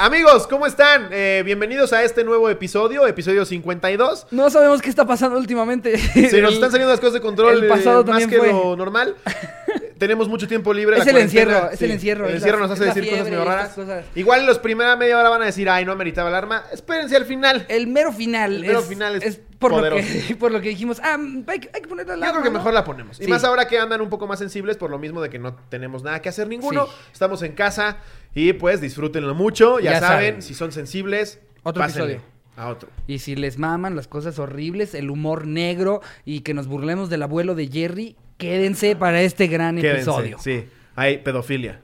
Amigos, ¿cómo están? Eh, bienvenidos a este nuevo episodio, episodio 52. No sabemos qué está pasando últimamente. Se nos están saliendo las cosas de control el pasado eh, más que fue. lo normal. Tenemos mucho tiempo libre. Es la el cuarentena, encierro, es el encierro, El es encierro la- nos es hace la decir cosas fiebre medio y raras. estas cosas. Igual los primera media hora van a decir, ay, no ameritaba alarma. Espérense al final. El mero final. El mero es, final es por, lo poderoso. que, por lo que dijimos. Ah, hay, que- hay que ponerle la Yo creo que mejor la ponemos. Y Sí. más ahora que andan un poco más sensibles por lo mismo de que no tenemos nada que hacer ninguno. Sí. Estamos en casa y pues disfrútenlo mucho. Ya, Ya saben, saben. si son sensibles, Otro pásenle episodio. a otro. Y si les maman las cosas horribles, el humor negro y que nos burlemos del abuelo de Jerry, quédense para este gran Quédense. episodio. Sí, hay pedofilia.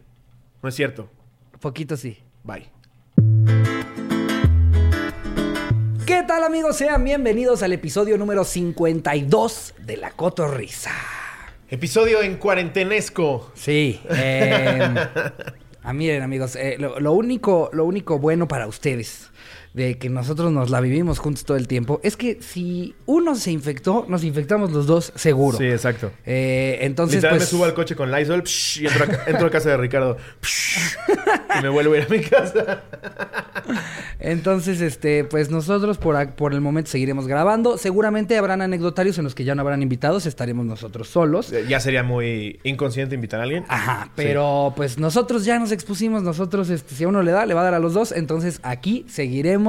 No es cierto. Poquito sí. Bye. ¿Qué tal amigos? Sean bienvenidos al episodio número 52 de La Cotorrisa. Episodio en cuarentenesco. Sí. eh, ah, miren, amigos, eh, lo, lo único, lo único bueno para ustedes de que nosotros nos la vivimos juntos todo el tiempo es que si uno se infectó, nos infectamos los dos seguro. Sí, exacto. Eh, entonces, Literal pues, me subo al coche con Lysol psh, y entro a, entro a casa de Ricardo. psh, y me vuelvo a ir a mi casa. entonces, este, pues nosotros por, por el momento seguiremos grabando. Seguramente habrán anecdotarios en los que ya no habrán invitados, estaremos nosotros solos. Eh, Ya sería muy inconsciente invitar a alguien. Ajá, pero pues nosotros ya nos expusimos, nosotros, este, si a uno le da, le va a dar a los dos, entonces aquí seguiremos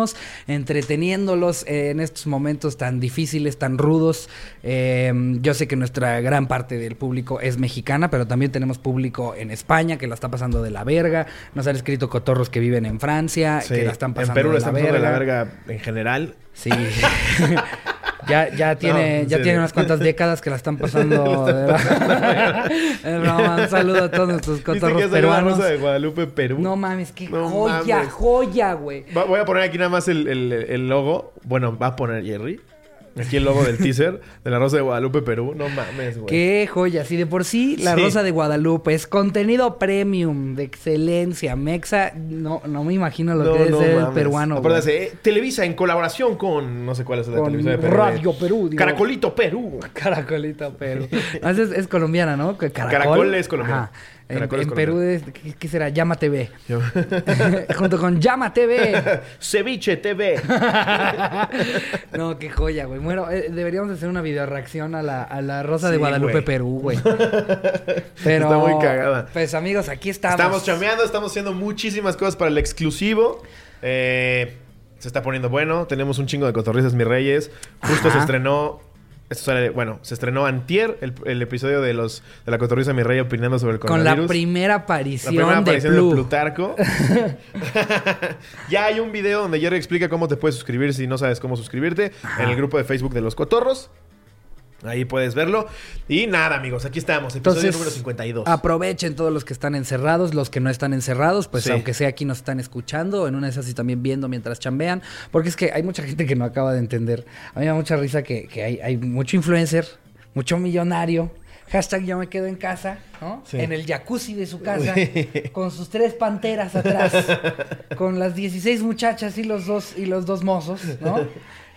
entreteniéndolos en estos momentos tan difíciles, tan rudos. Eh, yo sé que nuestra gran parte del público es mexicana, pero también tenemos público en España que la está pasando de la verga. Nos han escrito cotorros que viven en Francia, Sí, que la están pasando en Perú de la la están pasando de la verga en general. Sí. ya, ya tiene, en ya tiene unas cuantas décadas que la están pasando. de broma, un saludo a todos nuestros ¿Viste cotorros peruanos. Rosa de Guadalupe, Perú? No mames, qué No joya, mames. joya, güey. Voy a poner aquí nada más el, el- el logo. Bueno, va a poner Jerry. Aquí el logo del teaser de la Rosa de Guadalupe, Perú. No mames, güey. Qué joya. Si de por sí la Sí. Rosa de Guadalupe es contenido premium, de excelencia, mexa, no, no me imagino lo que debe ser el peruano. Dice, eh, Televisa en colaboración con... No sé cuál es la Con televisión de Perú. Radio Perú, digo. Caracolito Perú. Caracolito, Perú. No, es, es colombiana, ¿no? Caracol, Caracol es colombiano. Ajá. En, Perú, es, ¿qué, será? Llama TV. Junto con Llama TV. Ceviche TV. No, qué joya, güey. Bueno, eh, deberíamos hacer una video reacción a la, a la Rosa de Guadalupe, güey. Perú, güey. Pero, Está muy cagada. Pues amigos, aquí estamos. Estamos chameando, estamos haciendo muchísimas cosas para el exclusivo. Eh, se está poniendo bueno. Tenemos un chingo de cotorrizas, mis reyes. Justo Ajá. se estrenó. Esto sale, bueno, se estrenó antier el, el episodio de los de la cotorriza mi rey opinando sobre el Con la coronavirus. primera La aparición, primera aparición de de Plu. Plutarco. ya hay un video donde Jerry explica cómo te puedes suscribir si no sabes cómo suscribirte Ajá. en el grupo de Facebook de los cotorros. Ahí puedes verlo. Y nada, amigos, aquí estamos. Episodio Entonces, número 52. Aprovechen todos los que están encerrados, los que no están encerrados, pues Sí. aunque sea aquí nos están escuchando, en una de esas y también viendo mientras chambean, porque es que hay mucha gente que no acaba de entender. A mí me da mucha risa que, que hay, hay mucho influencer, mucho millonario. Hashtag yo me quedo en casa, ¿no? Sí. En el jacuzzi de su casa, con sus tres panteras atrás, con las 16 muchachas y los dos, y los dos mozos, ¿no?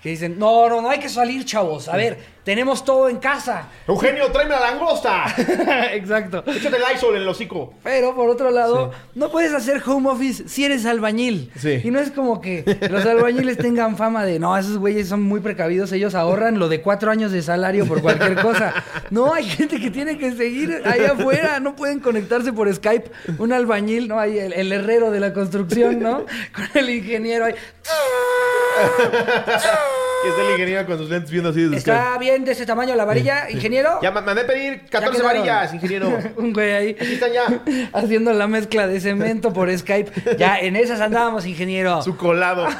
Que dicen, no, no, no hay que salir, chavos. A ver, tenemos todo en casa. Eugenio, tráeme la langosta. Exacto. Échate el Lysol en el hocico. Pero por otro lado, no puedes hacer home office si eres albañil. Sí. Y no es como que los albañiles tengan fama de, no, esos güeyes son muy precavidos, ellos ahorran lo de cuatro años de salario por cualquier cosa. No, hay gente que tiene que seguir ahí afuera, no pueden conectarse por Skype. Un albañil, ¿no? Ahí el, el herrero de la construcción, ¿no? Con el ingeniero ahí. Y está el ingeniero con sus lentes viendo así desde Skype. ¿Está de ese tamaño la varilla, ingeniero? Ya ma- mandé a pedir 14 quedaron. varillas, ingeniero. Un güey ahí. Aquí están ya. Haciendo la mezcla de cemento por Skype. Ya, en esas andábamos, ingeniero. Su colado.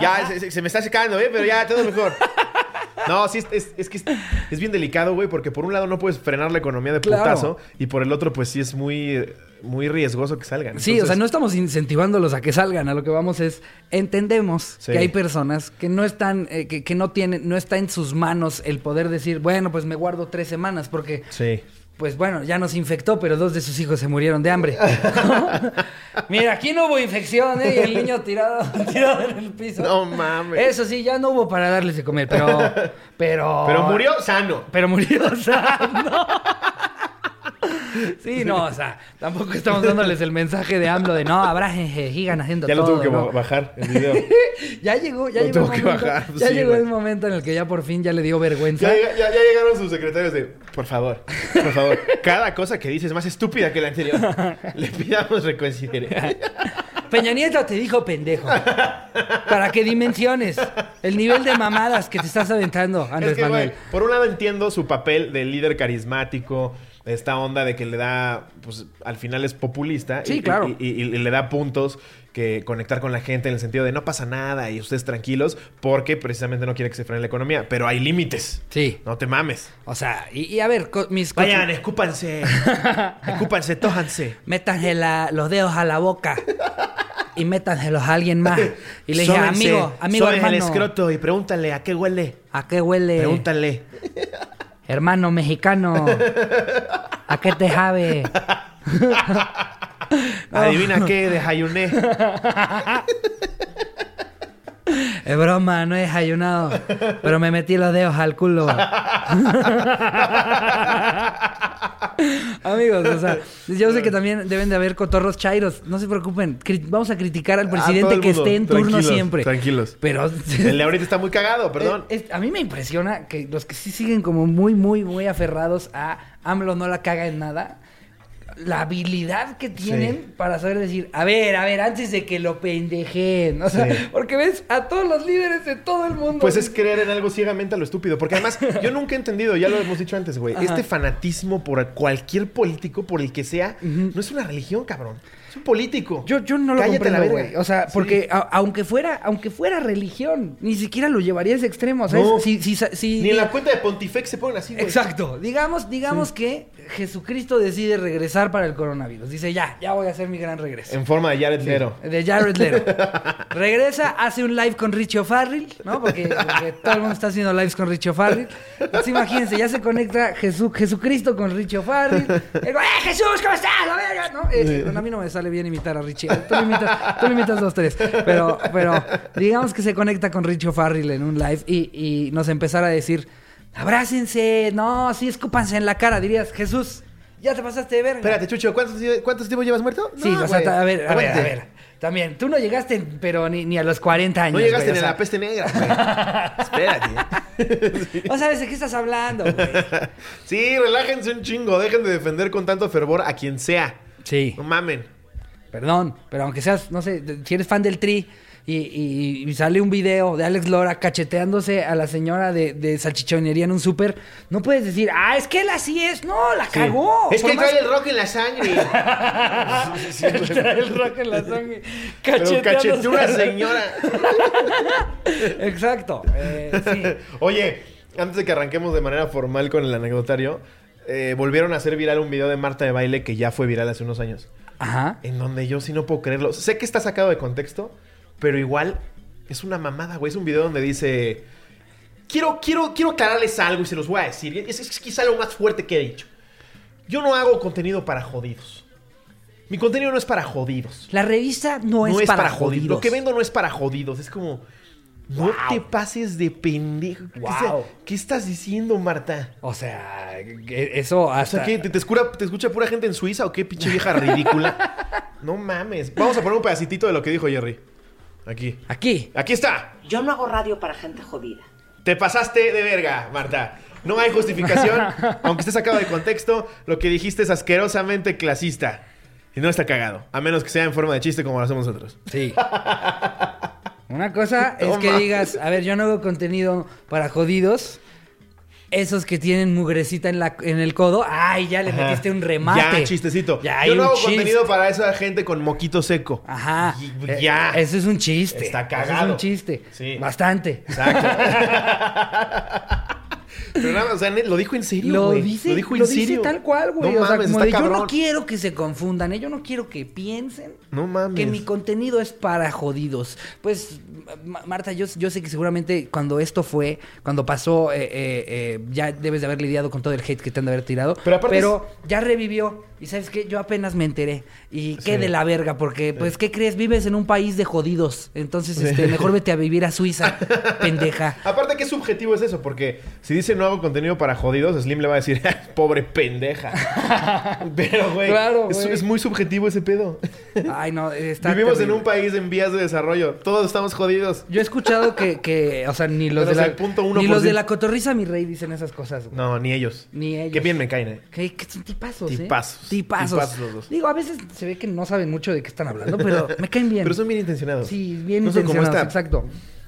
Ya, se, se- se me está secando, ¿eh? Pero ya, todo mejor. No, sí, es, es- es que es, es bien delicado, güey, porque por un lado no puedes frenar la economía de Claro. putazo y por el otro, pues sí es muy, muy riesgoso que salgan. Sí, o sea, no estamos incentivándolos a que salgan. A lo que vamos es, entendemos Sí. que hay personas que no están, eh, que, que no tienen, no está en sus manos el poder decir, bueno, pues me guardo tres semanas porque Sí. pues bueno, ya nos infectó, pero dos de sus hijos se murieron de hambre. Mira, aquí no hubo infección, ¿eh? Y el niño tirado, tirado en el piso. No mames. Eso sí, ya no hubo para darles de comer, pero. Pero. Pero murió sano. Pero murió sano. Sí, no, o sea, tampoco estamos dándoles el mensaje de AMLO de no, abrájense, sigan haciendo Ya lo todo. tuvo que ¿no? bajar el video. Ya llegó, ya Lo llegó, tuvo el que momento, bajar, ya sí, llegó güey. el momento en el que ya por fin ya le dio vergüenza. Ya, ya- ya llegaron sus secretarios de, por favor, por favor, cada cosa que dices es más estúpida que la anterior. Le pidamos reconsidere. Peña Nieto te dijo pendejo. Para que dimensiones el nivel de mamadas que te estás aventando, Andrés Es que, Manuel. güey, por un lado entiendo su papel de líder carismático, esta onda de que le da, pues al final es populista. Sí, y, claro. Y, y- y le da puntos que conectar con la gente en el sentido de no pasa nada y ustedes tranquilos porque precisamente no quiere que se frene la economía. Pero hay límites. Sí. No te mames. O sea, y, a ver, mis Vayan, escúpanse. escúpanse, tójanse. métanse la- los dedos a la boca y métanselos a alguien más. Y le dije, Sóbense, amigo, amigo hermano, el escroto y pregúntale a qué huele. ¿a qué huele? Pregúntale. Hermano mexicano, ¿a qué te sabe? Adivina qué desayuné. Es broma, no he desayunado, pero me metí los dedos al culo. Amigos, o sea, yo sé que también deben de haber cotorros chairos. No se preocupen, vamos a criticar al presidente que esté en turno Tranquilos, siempre. Tranquilos. Pero El de ahorita está muy cagado, perdón. Es- es- a mí me impresiona que los que sí siguen como muy, muy, muy aferrados a AMLO no la caga en nada. La habilidad que tienen Sí. para saber decir, a ver, a ver, antes de que lo pendejen. O sea, Sí. porque ves a todos los líderes de todo el mundo. Pues es creer en algo ciegamente a lo estúpido. Porque además, yo nunca he entendido, ya lo hemos dicho antes, güey. Este fanatismo por cualquier político, por el que sea, no es una religión, cabrón. Es un político. Yo, yo no lo Cállate la comprendo, güey. O sea, Sí. porque a- aunque fuera, aunque fuera religión, ni siquiera lo llevaría a ese extremo. ¿sabes? No. Si, si, si- Ni en la cuenta de Pontifex se ponen así, güey. Exacto. Digamos, digamos que Jesucristo decide regresar para el coronavirus. Dice, ya, ya voy a hacer mi gran regreso. En forma de Jared Leto. De Jared Leto. Regresa, hace un live con Richie O'Farrill, ¿no? Porque, porque todo el mundo está haciendo lives con Richie O'Farrill. Entonces imagínense, ya se conecta Jesús, Jesucristo con Richie O'Farrill. Digo, ¡eh, Jesús, ¿cómo estás? La verga", ¿no? Eh, bueno, a mí no me sale bien imitar a Richie. Tú lo imitas, tú lo imitas dos, tres. Pero, pero digamos que se conecta con Richie O'Farrill en un live y, y nos empezara a decir, abrácense, no, sí, escúpanse en la cara. Dirías, Jesús, ya te pasaste de verga. Espérate, Chucho, ¿cuántos, ¿cuántos tiempos llevas muerto? Sí, o sea, a ver, a ver, a ver. También, tú no llegaste, pero ni, ni a los 40 años. No llegaste güey, ni a la peste negra, güey. Espérate. No sabes de qué estás hablando, güey. Sí, relájense un chingo. Dejen de defender con tanto fervor a quien sea. Sí, No mamen. perdón, pero aunque seas, no sé, si eres fan del Tri y, y- y sale un video de Alex Lora cacheteándose a la señora de, de salchichonería en un súper, no puedes decir, ah, es que él así es. No, la Sí. cagó. Es que más- trae el rock en la sangre. Trae el rock en la sangre. Pero cacheteó una señora. Exacto. eh, sí. Oye, antes de que arranquemos de manera formal con el anecdotario, eh, volvieron a hacer viral un video de Marta de baile que ya fue viral hace unos años. Ajá. En donde yo sí no puedo creerlo. Sé que está sacado de contexto, pero igual es una mamada, güey. Es un video donde dice. Quiero, quiero, quiero aclararles algo y se los voy a decir. Es, es quizá lo más fuerte que he dicho. Yo no hago contenido para jodidos. Mi contenido no es para jodidos. La revista no, es, para, jodidos. Lo que vendo no es para jodidos. Es como. No Wow. te pases de pendejo. ¿Qué, Wow. sea- ¿Qué estás diciendo, Marta? O sea, eso O sea, ¿qué? ¿Te, te escura- ¿Te escucha pura gente en Suiza o qué pinche vieja ridícula? no mames. Vamos a poner un pedacitito de lo que dijo Jerry. Aquí. Aquí. Aquí está. Yo no hago radio para gente jodida. Te pasaste de verga, Marta. No hay justificación. Aunque esté sacado de contexto, lo que dijiste es asquerosamente clasista. Y no está cagado. A menos que sea en forma de chiste como lo hacemos nosotros. Sí. Una cosa es que digas, a ver, yo no hago contenido para jodidos. Esos que tienen mugrecita en, la, en el codo, ay, ya le Ajá. metiste un remate. Ya, chistecito. Ya Yo no hago chiste. contenido para esa gente con moquito seco. Ajá. Y- Eh, ya. Eso es un chiste. Está Eso cagado. es un chiste. Sí. Bastante. Exacto. Pero nada, o sea, lo dijo en serio. Lo güey. dice, Lo dijo en lo dice serio. tal cual, güey. No o sea, mames, como de yo no quiero que se confundan, ¿eh? yo no quiero que piensen No mames. que mi contenido es para jodidos. Pues Ma- Marta, yo, yo sé que seguramente cuando esto fue, cuando pasó, eh, eh, eh, ya debes de haber lidiado con todo el hate que te han de haber tirado. Pero aparte ya revivió. Y sabes qué, yo apenas me enteré. Y qué Sí. de la verga, porque, pues, ¿qué crees? Vives en un país de jodidos. Entonces, este, mejor vete a vivir a Suiza, pendeja. Aparte, ¿qué subjetivo es eso? Porque si dice no hago contenido para jodidos, Slim le va a decir, pobre pendeja. Pero, güey, Claro, es, muy subjetivo ese pedo. Ay, no, está Vivimos en un país en vías de desarrollo. Todos estamos jodidos. Yo he escuchado que, que o sea, ni los, Pero de la, punto uno ni los de la cotorriza, mi rey, dicen esas cosas. güey. No, ni ellos. Ni ellos. Qué bien me caen, eh. Que, que son tipazos, Tipazos. ¿eh? Tipazos. Tipazos los dos. Digo, a veces se ve que no saben mucho de qué están hablando, pero me caen bien. Pero son bien intencionados. Sí, bien No intencionados, exacto.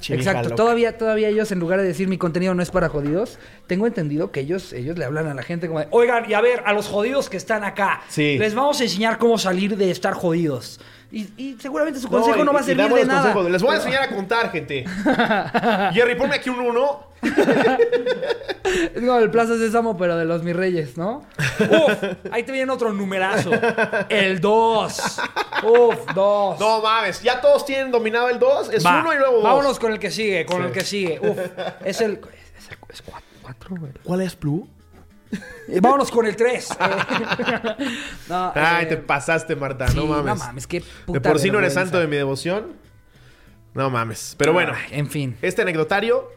Exacto. loca. Todavía, todavía ellos, en lugar de decir mi contenido no es para jodidos, tengo entendido que ellos, ellos le hablan a la gente como de, oigan, y a ver, a los jodidos que están acá, Sí. les vamos a enseñar cómo salir de estar jodidos. Y, y seguramente su consejo no, y- va a y servir damos de los nada. consejos. Les voy a enseñar a contar, gente. Jerry, ponme aquí un uno. Es como el Plaza Sésamo, pero de los mis reyes, ¿no? Uf, ahí te viene otro numerazo. El 2. Uf, 2. No mames, ya todos tienen dominado el 2. Es Va, uno y luego dos. Vámonos con el que sigue, con Sí. el que sigue. Uf, es el. Es el es cuatro, cuatro, güey. ¿Cuál es Blue? Eh, Vámonos con el 3. no, Ay, eh, te pasaste, Marta. sí, no mames. No mames, qué puta de por sí no eres santo de mi devoción. No mames. Pero bueno, Ay, en fin. este anecdotario,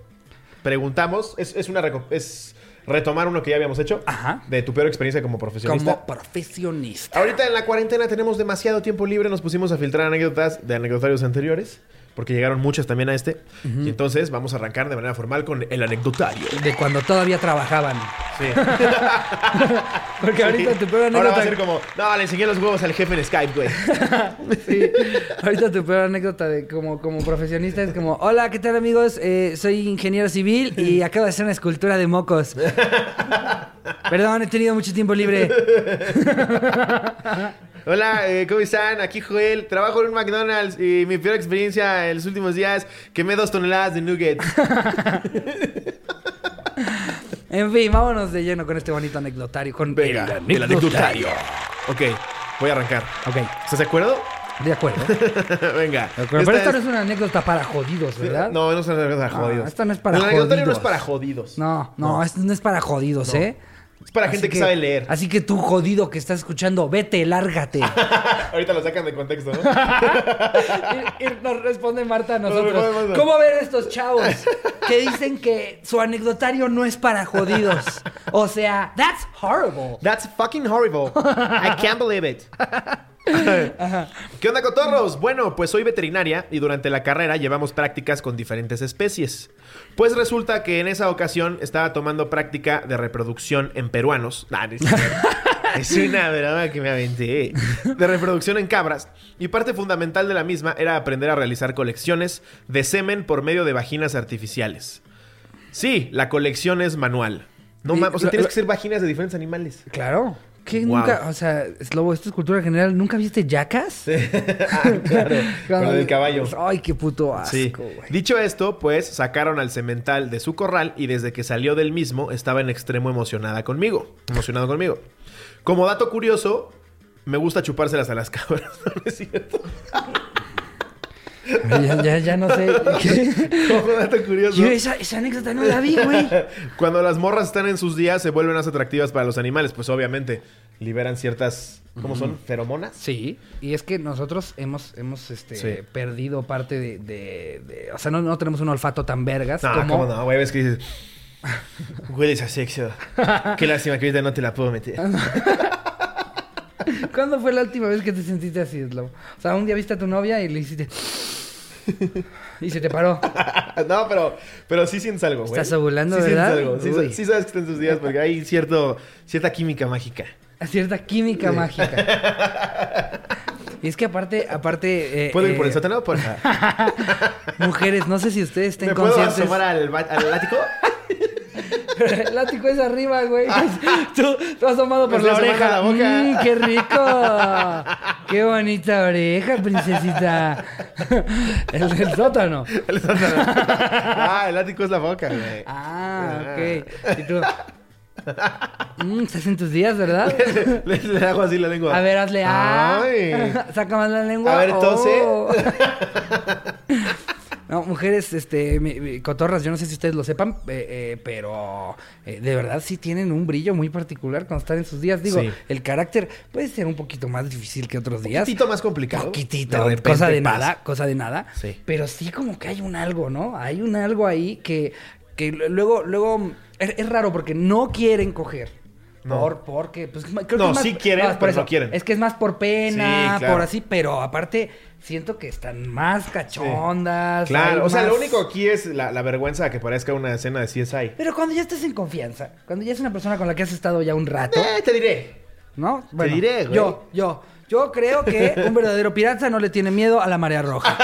preguntamos, es, es una es retomar uno que ya habíamos hecho. Ajá. De tu peor experiencia como profesionista. Como profesionista. Ahorita en la cuarentena tenemos demasiado tiempo libre, nos pusimos a filtrar anécdotas de anecdotarios anteriores, porque llegaron muchas también a este. Y entonces vamos a arrancar de manera formal con el anecdotario. De cuando todavía trabajaban. Sí. Porque ahorita tu peor Ahora va anécdota. a ser como, no, le enseñé los huevos al jefe en Skype, güey. Sí. Ahorita tu peor anécdota de como, como profesionista es como, hola, ¿qué tal amigos? Eh, soy ingeniero civil y acabo de hacer una escultura de mocos. Perdón, he tenido mucho tiempo libre. Hola, eh, ¿cómo están? Aquí Joel. Trabajo en un McDonald's y mi peor experiencia en los últimos días quemé dos toneladas de nuggets. En fin, vámonos de lleno con este bonito anecdotario. Con Venga, el anecdotario. Ok, voy a arrancar. Ok, ¿Estás de acuerdo? de acuerdo. Venga. De acuerdo. Pero Esta no es- una anécdota para jodidos, ¿verdad? No, no es una anécdota para No, jodidos. esta no es para El anecdotario no es jodidos. para jodidos. No, no, esto no es para jodidos, No. ¿eh? Es para Así gente que, sabe leer. Así que tú, jodido que estás escuchando, vete, lárgate. Ahorita lo sacan de contexto, ¿no? y, y nos responde Marta a nosotros. ¿Cómo ven estos chavos que dicen que su anecdotario no es para jodidos? O sea, that's horrible. That's fucking horrible. I can't believe it. ¿Qué onda, cotorros? Bueno, pues soy veterinaria y durante la carrera llevamos prácticas con diferentes especies. Pues resulta que en esa ocasión estaba tomando práctica de reproducción en peruanos. Nah, no es una broma que me aventé. De reproducción en cabras. Y parte fundamental de la misma era aprender a realizar colecciones de semen por medio de vaginas artificiales. Sí, la colección es manual. No Y- o sea, tienes que ser vaginas de diferentes animales. Claro. ¿Qué Wow. nunca, o sea, Slobo, esto es cultura general, ¿nunca viste Jackass? Ah, claro. Con el del caballo. Ay, qué puto asco, Sí. güey. Dicho esto, pues sacaron al cemental de su corral y desde que salió del mismo estaba en extremo emocionada conmigo. Emocionado conmigo. Como dato curioso, me gusta chupárselas a las cabras. ¿No es cierto? Ya, ya, ya no sé. Como dato curioso. Yo esa, esa anécdota no la vi, güey. Cuando las morras están en sus días se vuelven más atractivas para los animales, pues obviamente liberan ciertas, ¿cómo son? Feromonas. Sí, y es que nosotros hemos, hemos este, Sí. perdido parte de, de- de- O sea, no, no tenemos un olfato tan vergas No, como... ¿cómo no? Güey, ves que dices... Hueles a sexo. Qué lástima que ahorita no te la puedo meter. ¿Cuándo fue la última vez que te sentiste así, Slow? O sea, un día viste a tu novia y le hiciste... y se te paró. no, pero, pero sí sientes algo, güey. Estás ovulando, sí ¿verdad? Sientes algo. Sí, sabes que está en tus días porque hay cierto, cierta química mágica. A cierta química mágica. Y es que aparte, aparte... eh, ¿Puedo ir eh, por el sótano? Por... Mujeres, no sé si ustedes estén ¿Me puedo conscientes... asomar al, al ático? El látigo es arriba, güey. tú, tú asomado por Me la oreja. la boca. Mm, ¡Qué rico! ¡Qué bonita oreja, princesita! el del sótano. El sótano. ah, el ático es la boca, güey. Ah, ok. Y tú... Mm, estás en tus días, ¿verdad? le, le hago así la lengua. A ver, hazle ah. Ay. Saca más la lengua. A ver, tose. Oh. No, mujeres, este, mi- mi- cotorras, yo no sé si ustedes lo sepan, eh, eh, pero eh, de verdad sí tienen un brillo muy particular cuando están en sus días. Digo, Sí. el carácter puede ser un poquito más difícil que otros Un días. poquitito más complicado. Poquitito, De repente cosa de nada, cosa de nada. Sí. Pero sí como que hay un algo, ¿no? Hay un algo ahí que, que luego, luego es, es raro porque no quieren coger. No. Por, porque, pues, creo que No, es más- sí quieren, por pero no quieren. Es que es más por pena, Sí, claro. por así, pero aparte siento que están más cachondas. Claro, o sea, lo único aquí es la, la vergüenza que parezca una escena de CSI. Pero cuando ya estás en confianza, cuando ya es una persona con la que has estado ya un rato, Eh, te diré. ¿no? diré, güey. Yo, yo, yo creo que un verdadero pirata no le tiene miedo a la marea roja.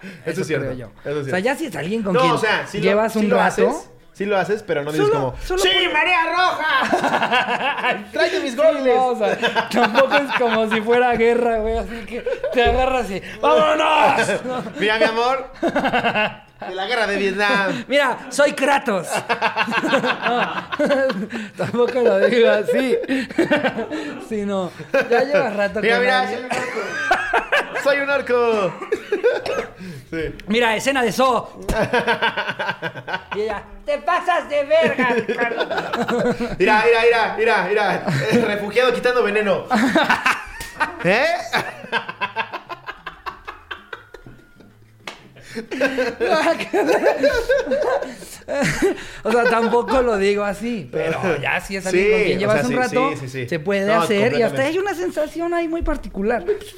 Eso es cierto. yo. Eso es o sea, cierto. ya si es alguien con no, quien o sea, sí llevas lo, un rato. haces. Sí lo haces, pero no dices Solo- como... solo ¡Sí, por- María Roja! ¡Tráete mis Sí, goles! no, o sea, tampoco es como si fuera guerra, güey. Así que te agarras y ¡vámonos! No. Mira, mi amor. De la guerra de Vietnam. Mira, soy Kratos. No, tampoco lo digo así. Sí, no. Ya llevas rato Mira, con mira, un orco. Soy un orco. Sí. Mira, escena de So. Y ella, te pasas de verga, Ricardo. Mira, mira, mira, mira, mira. Refugiado quitando veneno. ¿Eh? O sea, tampoco lo digo así, pero ya si es alguien Sí, con quien o llevas sea, un sí, rato, sí, se puede No, hacer y hasta hay una sensación ahí muy particular. Sí,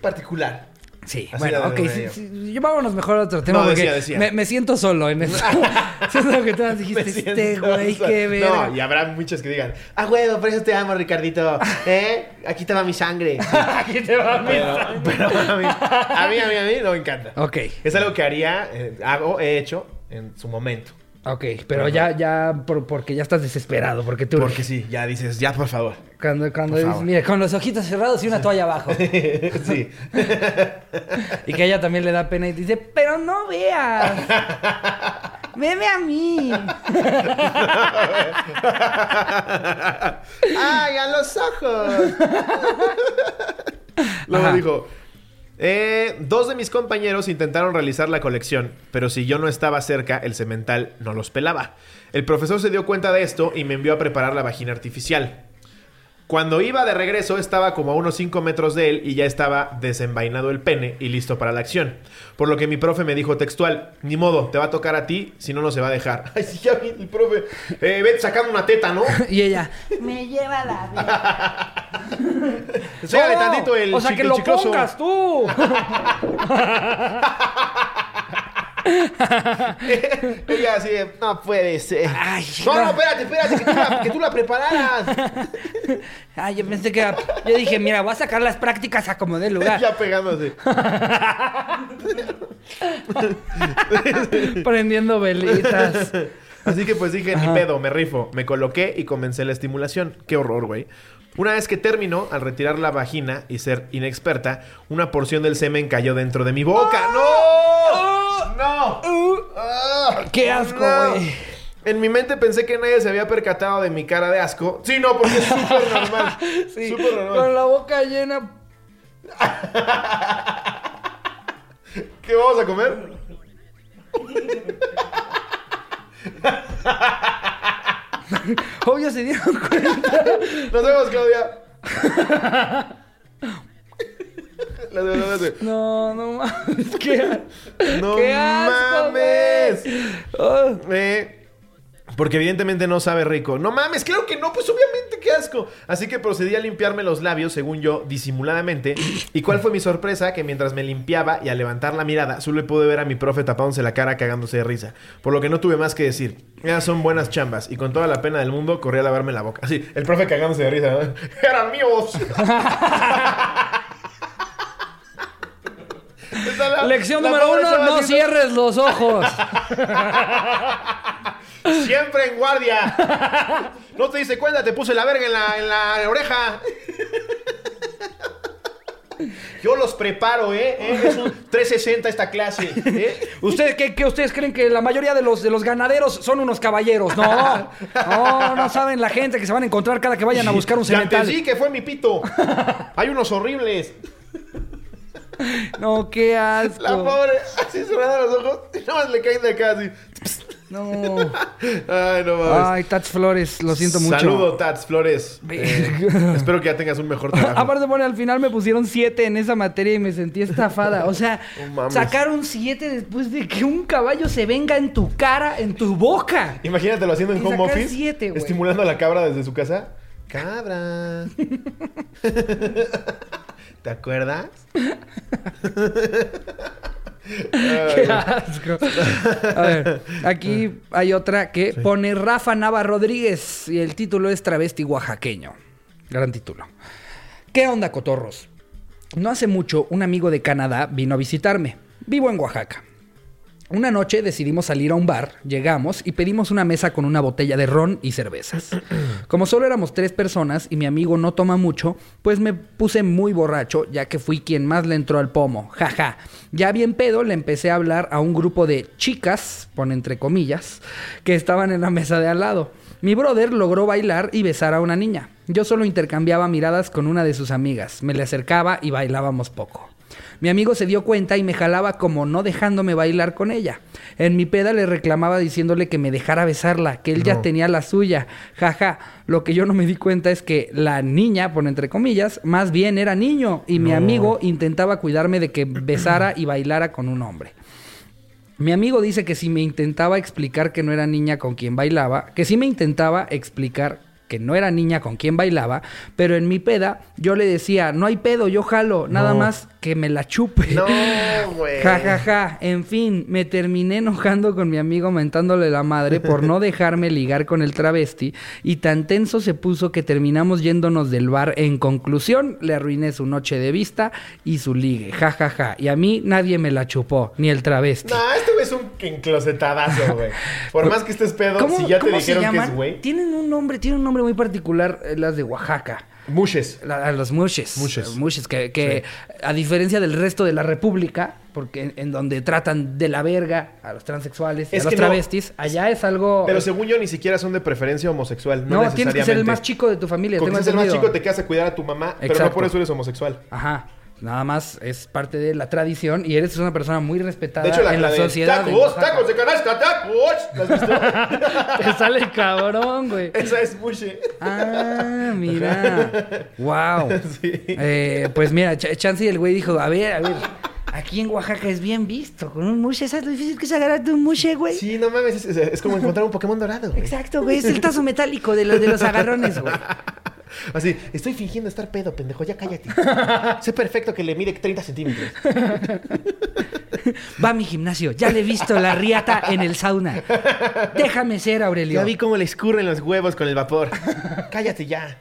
particular. Sí, Así bueno, ok, sí, sí, yo vámonos mejor a otro tema No, porque decía, decía. Me, me siento solo en eso. Siento que tú dijiste, este güey, qué verga. No, y habrá muchos que digan, ah, huevo, por eso te amo, Ricardito. ¿Eh? Aquí te va mi sangre. Aquí te va mi Pero, pero a, mí, a mí, a mí, a mí, no me encanta. Ok, Es algo que haría, eh, hago, he hecho en su momento. ok, pero ya, ya, por- porque ya estás desesperado, porque tú... Porque sí, ya dices, ya, por favor. Cuando, cuando Por dices, favor. mira, con los ojitos cerrados y una toalla abajo. sí. Y que ella también le da pena y dice, pero no veas. Veme a mí. ¡Ay, a los ojos! Luego Ajá. dijo, "Eh, dos de mis compañeros intentaron realizar la colección, pero si yo no estaba cerca, el cemental no los pelaba. El profesor se dio cuenta de esto y me envió a preparar la vagina artificial. Cuando iba de regreso estaba como a unos 5 metros de él y ya estaba desenvainado el pene y listo para la acción. Por lo que mi profe me dijo textual, ni modo, te va a tocar a ti, si no, no se va a dejar. Ay, sí, ya vi el profe. Eh, vete sacando una teta, ¿no? Y ella, me lleva la vida. Enséñale tantito el O sea, que lo chicloso. pongas tú. Ella así de, no puede ser. Ay, no, no, no. espérate, espérate, que tú la, que tú la prepararas. Ay, yo pensé que... era- Yo dije, mira, voy a sacar las prácticas a como dé lugar. ya pegándose. Prendiendo velitas. Así que pues dije, ni pedo, me rifo. Me coloqué y comencé la estimulación. Qué horror, güey. Una vez que terminó, al retirar la vagina y ser inexperta, una porción del semen cayó dentro de mi boca. ¡No! ¡No! Ah, ¡Qué asco, no. En mi mente pensé que nadie se había percatado de mi cara de asco. Sí, no, porque es súper normal. Sí, Súper normal. con la boca llena. ¿Qué vamos a comer? Obvio se dieron cuenta. Nos vemos, Claudia. No, no mames. Qué, No qué asco, mames. Ah. Eh, porque evidentemente no sabe rico. No mames, claro que no, pues obviamente qué asco. Así que procedí a limpiarme los labios, según yo, disimuladamente. ¿Y cuál fue mi sorpresa? Que mientras me limpiaba y al levantar la mirada, solo pude ver a mi profe tapándose la cara cagándose de risa. Por lo que no tuve más que decir. Esas son buenas chambas. Y con toda la pena del mundo, corrí a lavarme la boca. Así, el profe cagándose de risa. ¿no? ¡Eran míos! Está la- Lección la número uno, no haciendo- cierres los ojos. Siempre en guardia. No te diste cuenta, te puse la verga en la, en la oreja. Yo los preparo, ¿eh? ¿Eh? Es un 360 esta clase. ¿eh? ¿Ustedes qué, qué ustedes creen que la mayoría de los, de los ganaderos son unos caballeros? No, no, no saben la gente que se van a encontrar cada que vayan a buscar un cemental. entendí que fue mi pito. Hay unos horribles. No, qué asco. La pobre, así cerrando los ojos y nada más le caen de acá así. No. Ay, no mames. Ay, Tats Flores, lo siento mucho. Saludo, Tats Flores. Eh, espero que ya tengas un mejor trabajo. Aparte pone, al final me pusieron 7 en esa materia y me sentí estafada. O sea, No mames. sacar un 7 después de que un caballo se venga en tu cara, en tu boca. Imagínatelo haciendo en Y home office. siete, estimulando a la cabra desde su casa. Cabra. ¿Te acuerdas? Qué asco. A ver, aquí hay otra que pone Rafa Nava Rodríguez y el título es Travesti Oaxaqueño. Gran título. ¿Qué onda, cotorros? No hace mucho, un amigo de Canadá vino a visitarme. Vivo en Oaxaca. Una noche decidimos salir a un bar, llegamos y pedimos una mesa con una botella de ron y cervezas. Como solo éramos tres personas y mi amigo no toma mucho, pues me puse muy borracho ya que fui quien más le entró al pomo. Jaja. Ya bien pedo le empecé a hablar a un grupo de chicas, pone entre comillas, que estaban en la mesa de al lado. Mi brother logró bailar y besar a una niña. Yo solo intercambiaba miradas con una de sus amigas. Me le acercaba y bailábamos poco. Mi amigo se dio cuenta y me jalaba como no dejándome bailar con ella. En mi peda le reclamaba diciéndole que me dejara besarla, que él ya tenía la suya. Jaja, lo que yo no me di cuenta es que la niña, por entre comillas, más bien era niño y mi amigo intentaba cuidarme de que besara y bailara con un hombre. Mi amigo dice que si me intentaba explicar que no era niña con quien bailaba, que sí me intentaba explicar que no era niña con quien bailaba, pero en mi peda yo le decía, no hay pedo, yo jalo, nada No. más que me la chupe. No, güey. Ja, ja, ja. En fin, me terminé enojando con mi amigo mentándole la madre por no dejarme ligar con el travesti y tan tenso se puso que terminamos yéndonos del bar. En conclusión, le arruiné su noche de vista y su ligue. Ja, ja, ja. Y a mí nadie me la chupó, ni el travesti. No, este güey es un enclosetadazo, güey. Por más que estés pedo, ¿Cómo, si ya te dijeron que es güey. Tienen un nombre, tienen un nombre muy particular eh, las de Oaxaca. Mushes. La- a los mushes. Mushes. Mushes, que, que a diferencia del resto de la república, porque en, en donde tratan de la verga a los transexuales y Es a los no. travestis, allá es algo... Pero según yo, ni siquiera son de preferencia homosexual. No, no, tienes que ser el más chico de tu familia. Con que el más chico te quedas a cuidar a tu mamá, pero no por eso eres homosexual. Ajá. Nada más es parte de la tradición y eres una persona muy respetada De hecho, la, en la, de sociedad. Tacos, tacos de canasta, tacos. Te sale cabrón, güey. Esa es Mushe. Ah, mira. wow. Sí. Eh, pues mira, Ch- Chance y el güey dijo, a ver, a ver, aquí en Oaxaca es bien visto. Con un mushe, ¿sabes lo difícil que es agarrarte un mushe, güey? Sí, no mames, es, es- es como encontrar un Pokémon dorado. güey. Exacto, güey. Es el tazo metálico de los, de los agarrones, güey. Así, estoy fingiendo estar pedo, pendejo, ya cállate. sé perfecto que le mide 30 centímetros. Va a mi gimnasio. Ya le he visto la riata en el sauna. Déjame ser, Aurelio. Ya vi cómo le escurren los huevos con el vapor. Cállate ya.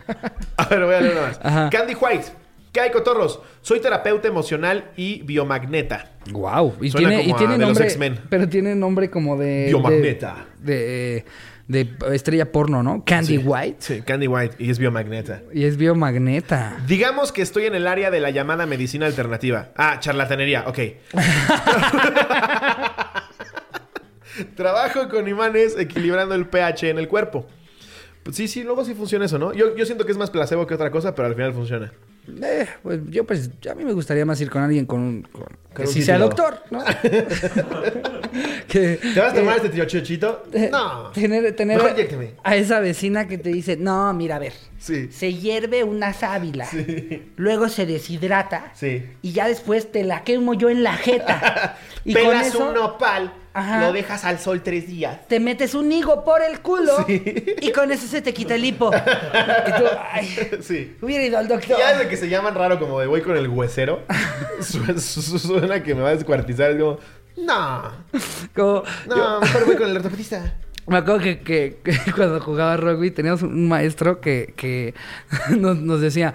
A ver, voy a leer más. Ajá. Candy White. ¿Qué hay, cotorros? Soy terapeuta emocional y biomagneta. Wow. Y Suena tiene, y como a tiene de los nombre. X-Men. Pero tiene nombre como de. Biomagneta. De, de, de estrella porno, ¿no? Candy Sí. White. Sí, Candy White. Y es biomagneta. Y es biomagneta. Digamos que estoy en el área de la llamada medicina alternativa. Ah, charlatanería, ok. Trabajo con imanes equilibrando el pH en el cuerpo. Pues sí, sí, luego sí funciona eso, ¿no? Yo, yo siento que es más placebo que otra cosa, pero al final funciona. Eh, pues yo, pues, a mí me gustaría más ir con alguien con un. con- que sí sea doctor, ¿no? que, ¿Te vas a tomar este tío chochito? eh, No. Tener, tener inyécteme. a esa vecina que te dice, no, mira, a ver. Sí. Se hierve una sábila. Luego se deshidrata. Sí. Y ya después te la quemo yo en la jeta. y con Pelas eso un nopal, Ajá. lo dejas al sol tres días. te metes un higo por el culo. Sí. Y con eso se te quita el hipo. y tú, ay, Sí. hubiera ido al doctor. Ya desde que se llaman raro como de voy con el huesero, su- su- suena que me va a descuartizar. Es como, no, Como- no, mejor voy con el ortopedista. Me acuerdo que, que- que cuando jugaba rugby teníamos un maestro que, que nos, nos decía,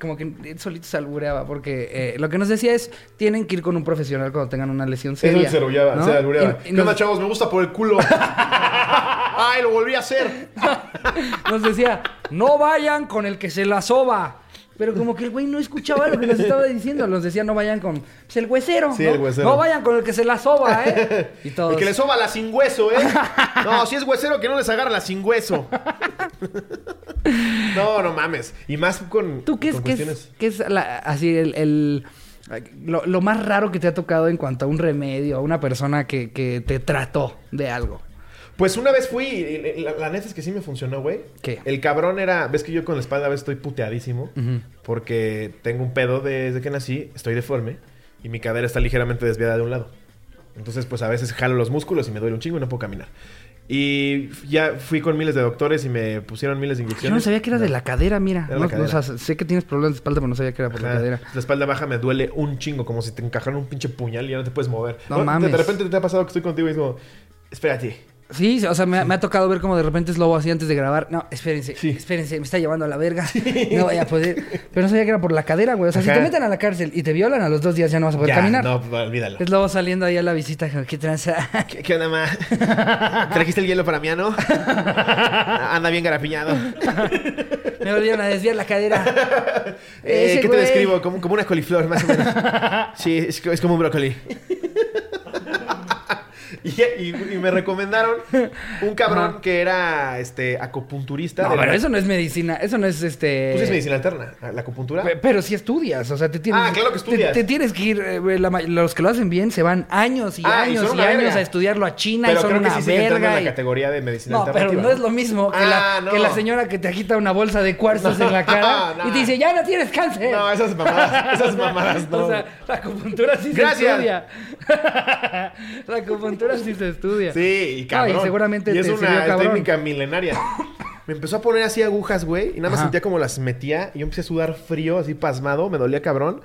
como que solito se albureaba, porque eh, lo que nos decía es, tienen que ir con un profesional cuando tengan una lesión Eso seria. se albureaba, ¿no? se albureaba. ¿Qué onda, chavos? Me gusta por el culo. ¡Ay, lo volví a hacer! nos decía, no vayan con el que se la soba. Pero como que el güey no escuchaba lo que nos estaba diciendo. Nos decía, no vayan con pues, el huesero. Sí, ¿no? el huesero. No vayan con el que se la soba, ¿eh? Y todos... El que le soba la sin hueso, ¿eh? No, si es huesero, que no les agarra la sin hueso. No, no mames. Y más con. ¿Tú qué es, qué es, qué es la- así el, el- Lo, lo más raro que te ha tocado en cuanto a un remedio, a una persona que, que te trató de algo. Pues una vez fui, la, la neta es que sí me funcionó, güey. ¿Qué? El cabrón era, ves que yo con la espalda a veces estoy puteadísimo, porque tengo un pedo desde que nací, estoy deforme, y mi cadera está ligeramente desviada de un lado. Entonces, pues a veces jalo los músculos y me duele un chingo y no puedo caminar. Y ya fui con miles de doctores y me pusieron miles de inyecciones. Yo no sabía que era de la cadera, mira. Era No- la cadera. o sea, sé que tienes problemas de espalda, pero no sabía que era por la cadera. La espalda baja me duele un chingo, como si te encajaran un pinche puñal y ya no te puedes mover. No mames. De repente te ha pasado que estoy contigo y es como, espérate. Sí, o sea, me, ha- me ha tocado ver como de repente es lobo así antes de grabar. No, espérense, Sí. espérense, me está llevando a la verga. No voy a poder. Pero no sabía que era por la cadera, güey. O sea, si te meten a la cárcel y te violan a los dos días ya no vas a poder Ya, caminar. No, olvídalo. Es lobo saliendo ahí a la visita. ¿Qué tranza? ¿Qué, qué onda, ma? ¿Trajiste el hielo para mí, no? Anda bien garapiñado. me volvieron a desviar la cadera. Eh, ¿Qué te describo? Como, como una coliflor, más o menos. Sí, es, es como un brócoli. Y, y- y me recomendaron un cabrón Ajá. que era este acupunturista. No, pero la- eso no es medicina. Eso no es este. Pues es medicina alterna, la acupuntura. Pe- Pero si estudias, o sea, te tienes... Ah, claro que estudias. Te, te tienes que ir, eh, la los que lo hacen bien se van años y Ah, años son y, años verga. a estudiarlo a China y son creo que una sí sigue entrando en verga. la categoría de medicina No, pero no es lo mismo que, la, Ah, no. que la señora que te agita una bolsa de cuarzos en la cara No, y te dice, ya no tienes cáncer. No, esas mamadas, esas mamadas no. O sea, la acupuntura sí Gracias. se estudia. la acupuntura sí se estudia. Sí, y cabrón. No, y seguramente Y es te una sirvió técnica milenaria. Me empezó a poner así agujas, güey, y nada más Ajá. sentía como las metía y yo empecé a sudar frío, así pasmado, me dolía cabrón.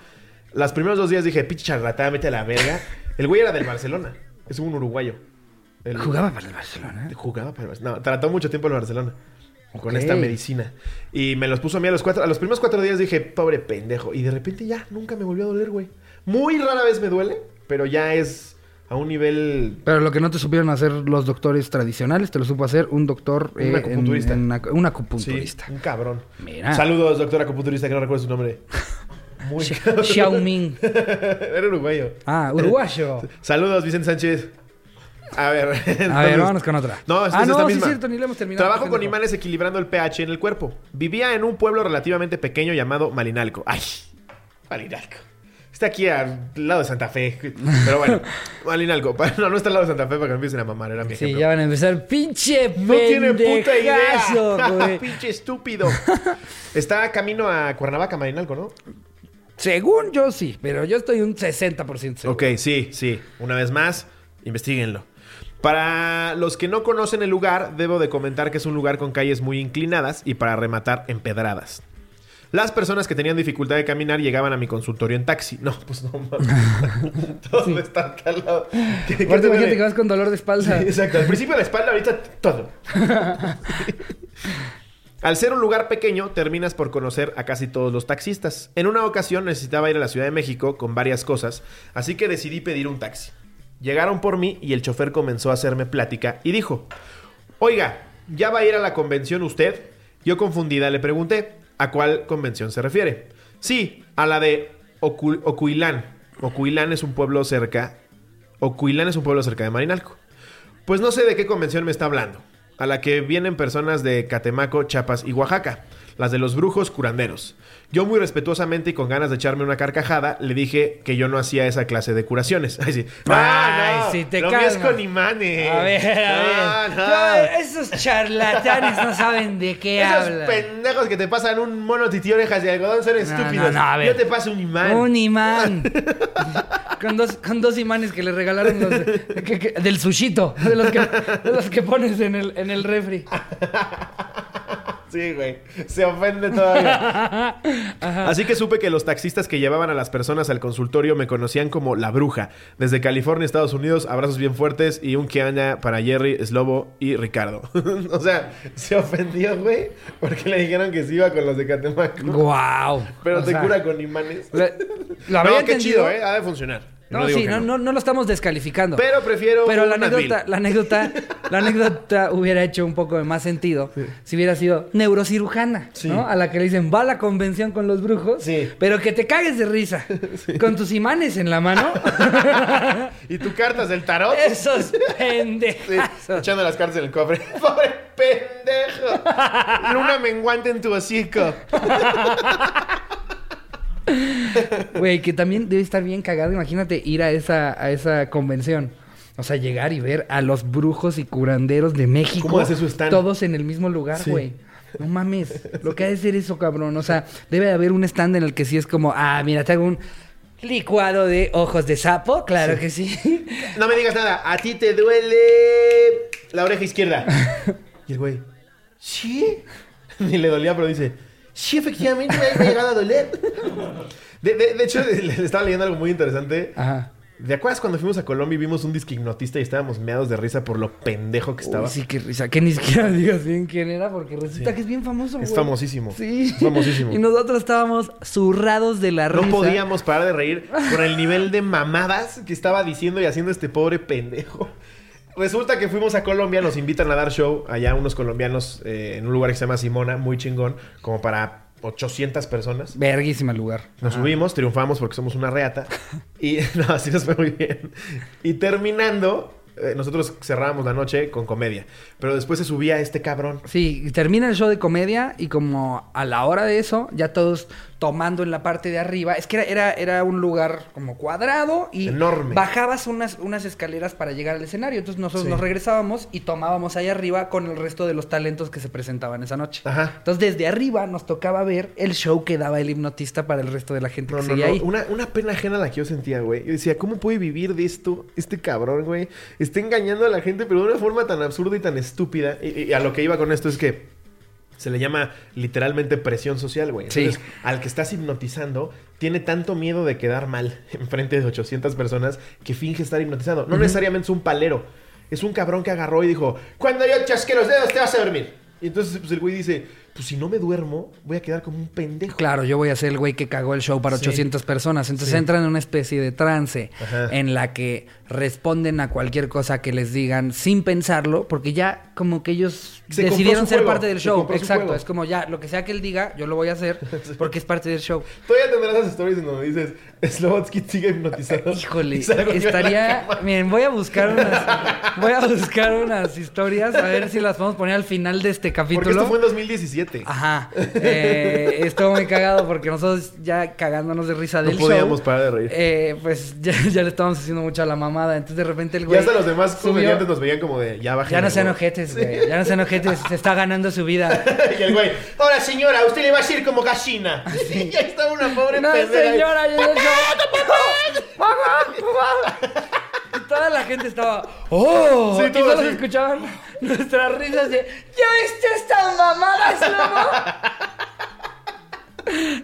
Los primeros dos días dije, pinche charlatán, vete a la verga. El güey era del Barcelona, es un uruguayo. El- Jugaba para el Barcelona. Jugaba para el Barcelona. No, trató mucho tiempo el Barcelona. Con esta medicina. Y me los puso a mí a los cuatro. A los primeros cuatro días dije, pobre pendejo. Y de repente ya, nunca me volvió a doler, güey. Muy rara vez me duele, pero ya es a un nivel Pero lo que no te supieron hacer los doctores tradicionales, te lo supo hacer un doctor... Un eh, acupunturista. en un Sí, acupunturista. un cabrón. Mira. Saludos, doctor acupunturista, que no recuerdo su nombre. Muy. Xiaoming. Era uruguayo. Ah, uruguayo. Saludos, Vicente Sánchez. A ver. A ver, vámonos con otra. No, es, ah, es no, esta sí es misma. cierto, ni le hemos terminado. Trabajo con imanes equilibrando el pH en el cuerpo. Vivía en un pueblo relativamente pequeño llamado Malinalco. ¡Ay! Malinalco. Está aquí al lado de Santa Fe. Pero bueno, Malinalco. No, no está al lado de Santa Fe para que empiecen a mamar. Era mi Sí, ejemplo. ya van a empezar. ¡Pinche No tiene puta idea. Pinche estúpido. Está camino a Cuernavaca, Marinalco, ¿no? Según yo sí, pero yo estoy un 60% seguro. Ok, sí, sí. Una vez más, investiguenlo. Para los que no conocen el lugar, debo de comentar que es un lugar con calles muy inclinadas y para rematar empedradas. Las personas que tenían dificultad de caminar llegaban a mi consultorio en taxi. No, pues no mames. Todo está calado. ¿Qué- qué Aparte, te imagínate que vas con dolor de espalda. Sí, exacto. Al principio la espalda, ahorita todo. Al ser un lugar pequeño, terminas por conocer a casi todos los taxistas. En una ocasión necesitaba ir a la Ciudad de México con varias cosas, así que decidí pedir un taxi. Llegaron por mí y el chofer comenzó a hacerme plática y dijo, Oiga, ¿ya va a ir a la convención usted? Yo confundida le pregunté, ¿a cuál convención se refiere? Sí, a la de Ocu- Ocuilán. Ocuilán es un pueblo cerca. Es un pueblo cerca de Marinalco. Pues no sé de qué convención me está hablando. A la que vienen personas de Catemaco, Chiapas y Oaxaca. Las de los brujos curanderos. Yo muy respetuosamente y con ganas de echarme una carcajada, le dije que yo no hacía esa clase de curaciones. Ay, sí. Ay, no, sí, te lo mío es calma. con imanes. A ver, a ver. No, esos charlatanes no saben de qué Esos hablan. pendejos que te pasan un mono tití orejas de algodón son estúpidos. no, no, a ver. Yo te paso un imán. Un imán. con, dos, con dos imanes que le regalaron los de- que- que- del sushito. De los que, de los que pones en el, en el refri. Sí, güey. Se ofende todavía. Así que supe que los taxistas que llevaban a las personas al consultorio me conocían como la bruja. Desde California, Estados Unidos, abrazos bien fuertes y un que anda para Jerry, Slobo y Ricardo. o sea, se ofendió, güey, porque le dijeron que se iba con los de Catemaco. Guau. Pero O te sea, cura con imanes. le- Lo no, qué entendido. chido, ¿eh? Ha de funcionar. No, sí, no, no, no lo estamos descalificando. Pero prefiero Pero la anécdota, la anécdota, la anécdota hubiera hecho un poco de más sentido si hubiera sido neurocirujana, Sí. ¿no? A la que le dicen, va a la convención con los brujos, Sí. pero que te cagues de risa, con tus imanes en la mano. ¿Y tu cartas del tarot? Esos Sí, pendejazos. echando las cartas en el cofre. ¡Pobre pendejo! Luna menguante en tu hocico. Güey, que también debe estar bien cagado. Imagínate ir a esa, a esa convención. O sea, llegar y ver a los brujos y curanderos de México. ¿Cómo hace su stand? Todos en el mismo lugar, Sí. güey. No mames. Lo que ha de ser eso, cabrón. O sea, debe de haber un stand en el que sí es como, ah, mira, te hago un licuado de ojos de sapo. Claro que sí. No me digas nada. A ti te duele la oreja izquierda. Y el güey, ¿sí? Ni le dolía, pero dice, sí, efectivamente me ha- llegado a doler. De, de- de hecho, le, estaba leyendo algo muy interesante. Ajá. ¿Te acuerdas cuando fuimos a Colombia y vimos un disquignotista y estábamos meados de risa por lo pendejo que estaba? Uy, sí, qué risa. Que ni siquiera digas bien quién era, porque resulta Sí. que es bien famoso, Es famosísimo. Sí. Es famosísimo. Y nosotros estábamos zurrados de la risa. No podíamos parar de reír por el nivel de mamadas que estaba diciendo y haciendo este pobre pendejo. Resulta que fuimos a Colombia, nos invitan a dar show allá unos colombianos eh, en un lugar que se llama Simona, muy chingón, como para 800 personas. Verguísima el lugar. Nos Ajá. subimos, triunfamos porque somos una reata. Y no, así nos fue muy bien. Y terminando, eh, nosotros cerrábamos la noche con comedia. Pero después se subía este cabrón. Sí, termina el show de comedia y como a la hora de eso, ya todos tomando en la parte de arriba. Es que era, era, era un lugar como cuadrado y Enorme. bajabas unas, unas escaleras para llegar al escenario. Entonces nosotros Sí. nos regresábamos y tomábamos ahí arriba con el resto de los talentos que se presentaban esa noche. Ajá. Entonces desde arriba nos tocaba ver el show que daba el hipnotista para el resto de la gente No, que no, seguía no. ahí. Una, una pena ajena la que yo sentía, güey. Yo decía, ¿cómo puede vivir de esto este cabrón, güey? Está engañando a la gente, pero de una forma tan absurda y tan estúpida. Y, y a lo que iba con esto es que se le llama literalmente presión social, güey. Sí. Al que estás hipnotizando, tiene tanto miedo de quedar mal enfrente de 800 personas que finge estar hipnotizando. No necesariamente es un palero. Es un cabrón que agarró y dijo, cuando yo chasque los dedos te vas a dormir. Y entonces pues, el güey dice, pues si no me duermo, voy a quedar como un pendejo. Claro, yo voy a ser el güey que cagó el show para Sí. 800 personas. Entonces Sí. entran en una especie de trance Ajá. en la que responden a cualquier cosa que les digan sin pensarlo, porque ya como que ellos Se decidieron ser juego, parte del show. Exacto, es como ya lo que sea que él diga, yo lo voy a hacer porque es parte del show. Todavía tendrás esas stories en donde dices, Slobotsky sigue hipnotizado. Híjole, estaría. Miren, voy a buscar unas. Voy a buscar unas historias a ver si las podemos poner al final de este capítulo. Porque esto fue en 2017. Ajá. Eh, estuvo muy cagado porque nosotros ya cagándonos de risa No del show. podíamos parar de reír. eh, pues ya, ya le estábamos haciendo mucho a la mamada. Entonces de repente el y güey. hasta los demás comediantes nos veían como de, ya bajen. Ya no sean ojetes, güey. Ya no sean ojetes. Se está ganando su vida. y el güey, hola señora, usted le va a decir como gallina. y ahí estaba una pobre No, ahí. señora, yo yo- Y toda la gente estaba, ¡oh! Sí, y todos así. escuchaban nuestras risas de, ¿ya viste estas mamadas, lobo?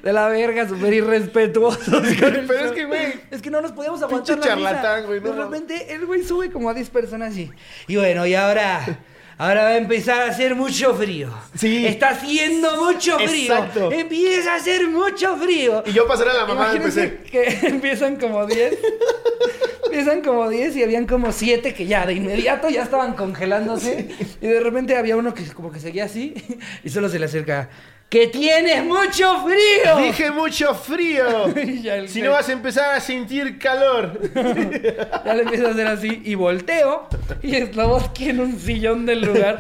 De la verga, súper irrespetuosos. Pero es que, güey, Es que no nos podíamos pinche aguantar la risa. charlatán, güey, no De repente, el güey sube como a 10 personas y... Y bueno, y ahora... Ahora va a empezar a hacer mucho frío. Sí. Está haciendo mucho frío. Exacto. Empieza a hacer mucho frío. Y yo pasaré a la mamá Imagínense empecé. que empiezan como 10. empiezan como 10 y habían como 7 que ya de inmediato ya estaban congelándose. Y de repente había uno que como que seguía así y solo se le acerca. ¡Que tienes mucho frío! Dije mucho frío. Ya si no vas a empezar a sentir calor. Ya le empiezo a hacer así y volteo y Slobodsky en un sillón del lugar.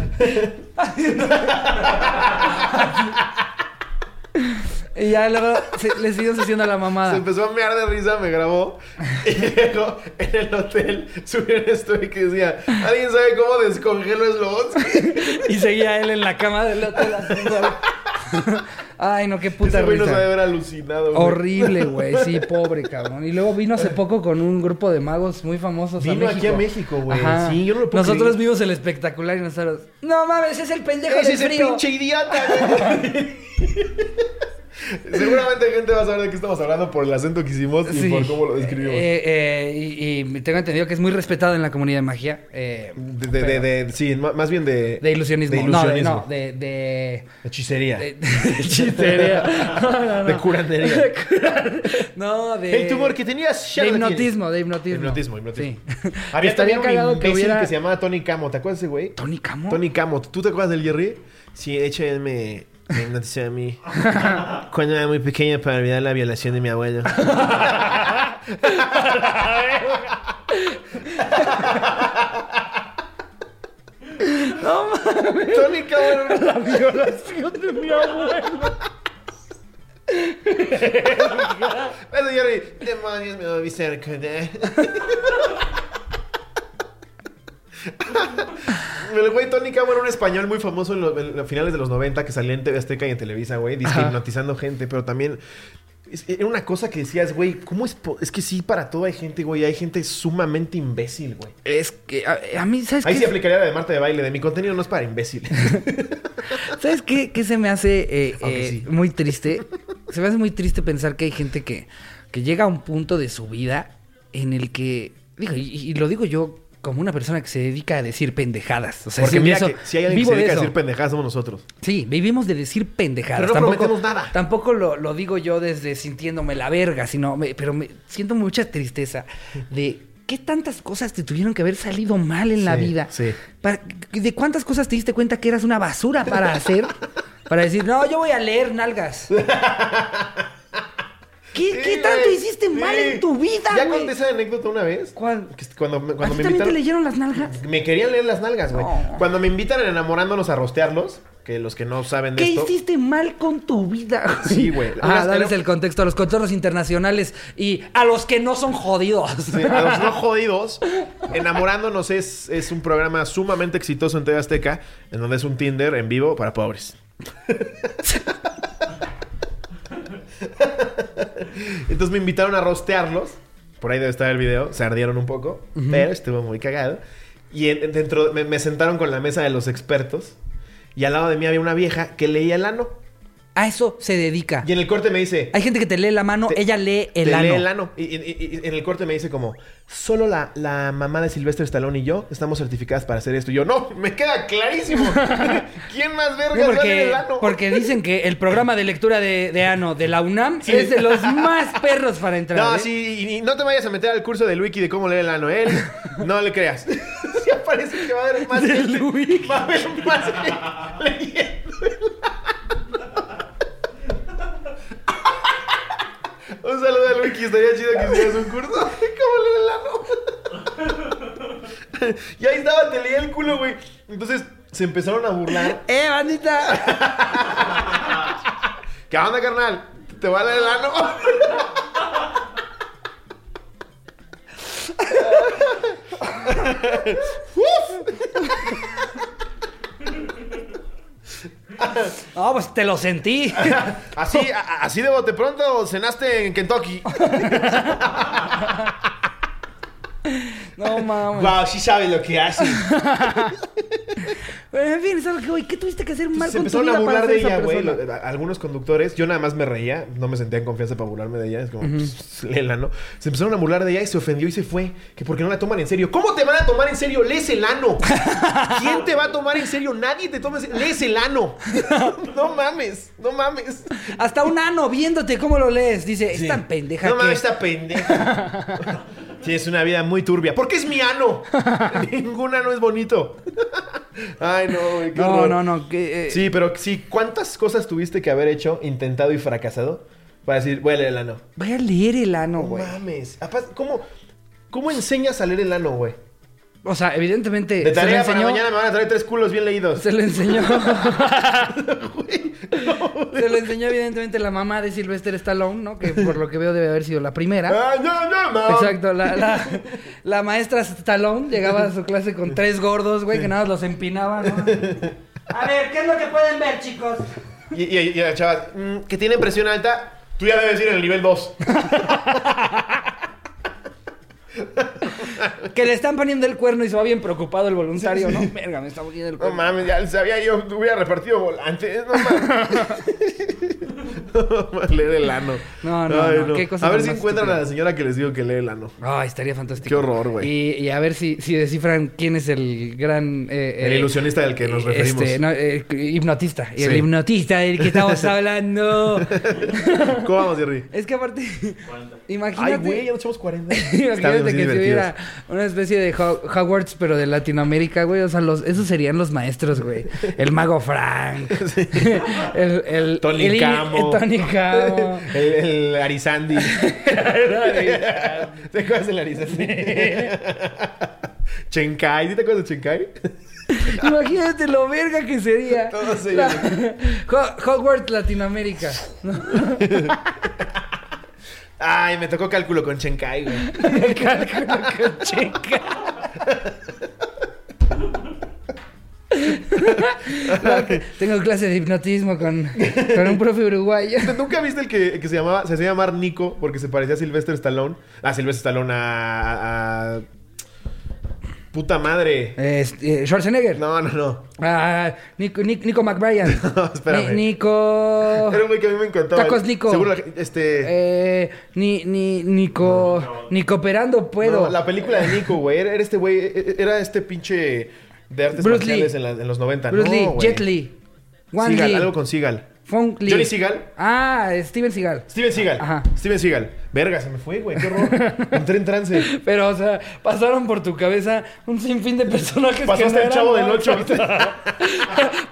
y ya luego se- le siguen haciendo la Se mamada. empezó a mear de risa, me grabó. Y luego en el hotel subió una story que decía: ¿Alguien sabe cómo descongelo Slobotsky? Y seguía él en la cama del hotel haciendo algo. Ay, no, qué puta Ese güey nos risa. debe haber alucinado. güey. Horrible, güey. Sí, pobre cabrón. Y luego vino hace poco con un grupo de magos muy famosos. Vino a aquí a México, güey. Ajá. Sí, yo no lo puedo Nosotros creer. vimos el espectacular y nosotros. No mames, es el pendejo ¡Es del ese frío. pinche idiota! güey! Seguramente gente va a saber de qué estamos hablando por el acento que hicimos y Sí. por cómo lo describimos. Eh, eh, y, y tengo entendido que es muy respetado en la comunidad de magia. eh, de, de, pero- de- de- sí, más bien de... de ilusionismo. De No, de, no, de. de Hechicería. de. No, no, no. De curandería. De No, de. El tumor que tenías De hipnotismo, de hipnotismo. Hipnotismo, hipnotismo. Sí. Había también un imbécil que hubiera. que se llamaba Tony Camo. ¿Te acuerdas de ese güey? ¿Tony Camo? Tony Camo. ¿Tú te acuerdas del Jerry? Sí, él me, hipnotizó a mí cuando era muy pequeño para olvidar la violación de mi abuelo. No mames. Tony era La violación de mi abuelo. Eso Jerry. Demonios, me voy cerca de... El güey Tony Camo era un español muy famoso en, lo- en los finales de los 90 que salía en TV Azteca y en Televisa, güey, hipnotizando gente, pero también era una cosa que decías, güey, ¿cómo es? Es que sí, para todo hay gente, güey, hay gente sumamente imbécil, güey. Es que a, a mí, ¿sabes Ahí qué? sí aplicaría la de Marta de baile, de mi contenido no es para imbéciles. ¿Sabes qué, qué se me hace eh, eh, sí. muy triste? Se me hace muy triste pensar que hay gente que, que llega a un punto de su vida en el que, digo, y, y lo digo yo como una persona que se dedica a decir pendejadas. O sea, Porque si mira eso- que si hay alguien que se de dedica a eso. decir pendejadas somos nosotros. Sí, vivimos de decir pendejadas. Pero no prometemos nada. Tampoco lo, lo digo yo desde sintiéndome la verga, sino, me- pero me siento mucha tristeza de qué tantas cosas te tuvieron que haber salido mal en la vida. sí. Para- ¿De cuántas cosas te diste cuenta que eras una basura para hacer? para decir, no, yo voy a leer nalgas. ¿Qué, Sí, qué tanto güey. hiciste mal en tu vida, ¿Ya güey? conté esa anécdota una vez? ¿Cuál? Cuando, me- ¿A cuando ti me también te invitaron... leyeron las nalgas? Me querían leer las nalgas, güey. No. Cuando me invitan en enamorándonos a rostearlos, que los que no saben de ¿Qué esto... hiciste mal con tu vida? Sí, güey. Ah, Unas- darles era- el contexto a los contornos internacionales y a los que no son jodidos. Sí, a los no jodidos, Enamorándonos es, es un programa sumamente exitoso en TV Azteca, en donde es un Tinder en vivo para pobres. Entonces me invitaron a rostearlos. Por ahí debe estar el video. Se ardieron un poco, pero estuvo muy cagado. Y en- dentro me, me sentaron con la mesa de los expertos. Y al lado de mí había una vieja que leía el ano. A eso se dedica. Y en el corte me dice... Hay gente que te lee la mano, Te- ella lee el te ano. lee el ano. Y, y- y- y en el corte me dice como, solo la, la mamá de Silvestre Stallone y yo estamos certificadas para hacer esto. Y yo, no, me queda clarísimo. ¿Quién más verga porque, el ano? porque dicen que el programa de lectura de, de ano de la UNAM es de los más perros para entrar. No, ¿eh? sí, y, no te vayas a meter al curso del wiki de cómo leer el ano. Él, no le creas. sí parece que va a haber más Del gente. Va a haber más leyendo el ano. Un saludo al wiki, estaría chido que hicieras un curso cómo leer el ano. y ahí estaba, te leía el culo, güey. Entonces se empezaron a burlar. ¡Eh, bandita! ¿Qué onda, carnal? ¿Te va a leer el ano? No, pues te lo sentí. Así, a- así de bote pronto cenaste en Kentucky. No mames. Wow, sí sabe lo que hace. En fin, ¿sabes qué, güey? ¿Qué tuviste que hacer mal Se con tu empezaron a vida para burlar de ser esa ella, güey. persona? Lo- a- Algunos conductores, yo nada más me reía, no me sentía en confianza para burlarme de ella. Es como, pues, léela, ¿no? Se empezaron a burlar de ella y se ofendió y se fue. Que porque no la toman en serio. ¿Cómo te van a tomar en serio? Lees el ano. ¿Quién te va a tomar en serio? Nadie te toma en serio. Lees el ano. no mames, no mames. Hasta un ano viéndote cómo lo lees. Dice, es tan pendeja No que... mames, esta pendeja. Sí, es una vida muy turbia. ¿Por qué es mi ano? Ningún ano es bonito. Ay, no, güey, qué No, horror. no, no. Que, eh, Sí, pero sí, ¿cuántas cosas tuviste que haber hecho, intentado y fracasado para decir, voy a leer el ano? Vaya a leer el ano, No güey. mames. Aparte, ¿cómo, ¿Cómo enseñas a leer el ano, güey? O sea, evidentemente... De se lo tarea para enseñó- mañana me van a traer tres culos bien leídos. Se lo enseñó. Se lo enseñó evidentemente la mamá de Sylvester Stallone, ¿no? Que por lo que veo debe haber sido la primera. Ay, no, no, no. Exacto, la, la, la maestra Stallone llegaba a su clase con tres gordos, güey, que nada más los empinaba, ¿no? A ver, ¿qué es lo que pueden ver, chicos? Y, y, y la chava, mm, que tiene presión alta, tú ya debes ir en el nivel 2. Que le están poniendo el cuerno y se va bien preocupado el voluntario, ¿no? Verga, me está poniendo el No cuerno. mames, ya sabía yo, hubiera repartido volantes. No mames. leer el ano. No, no, no, qué cosa A ver si encuentran a la señora que les digo que lee el ano. Ay, estaría fantástico. Qué horror, güey. Y, y a ver si, si descifran quién es el gran... eh, El eh, ilusionista del que nos referimos. Este, no, eh, hipnotista. El Sí. hipnotista del que estamos hablando. ¿Cómo vamos, Jerry? es que aparte... Imagínate... Ay, güey, ya nos echamos 40. Imagínate que divertidos. hubiera una especie de Ho- Hogwarts, pero de Latinoamérica, güey. O sea, los, esos serían los maestros, güey. El mago Frank. el, el, Tony el- Camo. el Tony Camo. El, el Arizandi. ¿Te acuerdas del Arizandi? Chenkai, ¿sí te acuerdas de Chenkai? Imagínate lo verga que sería. Todo serio. La- Ho- Hogwarts Latinoamérica. Ay, me tocó cálculo con Chenkai, güey. Cálculo con. La- Tengo clase de hipnotismo con, con un profe uruguayo. ¿Nunca viste el que, que se llamaba, se hacía llamar Nico porque se parecía a Sylvester Stallone? A Sylvester Stallone, a- a- Puta madre. Este, Schwarzenegger. No, no, no. Ah, Nico, Nic- Nico McBrien. No, espérame. Ni- Nico. Era un güey que a mí me encantaba. Tacos Nico. Seguro la- este... Eh, ni, ni, Nico. Ni cooperando puedo. no, la película de Nico, güey. Era, era este güey... e- Era este pinche... De artes Bruce marciales Lee. en, la- en los 90. Bruce no, Lee, güey. Jet Li. Wan Seagal, Lee. algo con Seagal. Fong Lee. Johnny Seagal. Ah, Steven Seagal. Steven Seagal. Ajá. Steven Seagal. Verga, se me fue, güey. Qué horror. Entré en trance. Pero, o sea, pasaron por tu cabeza un sinfín de personajes Pasó que no el eran, chavo del ¿no? 8.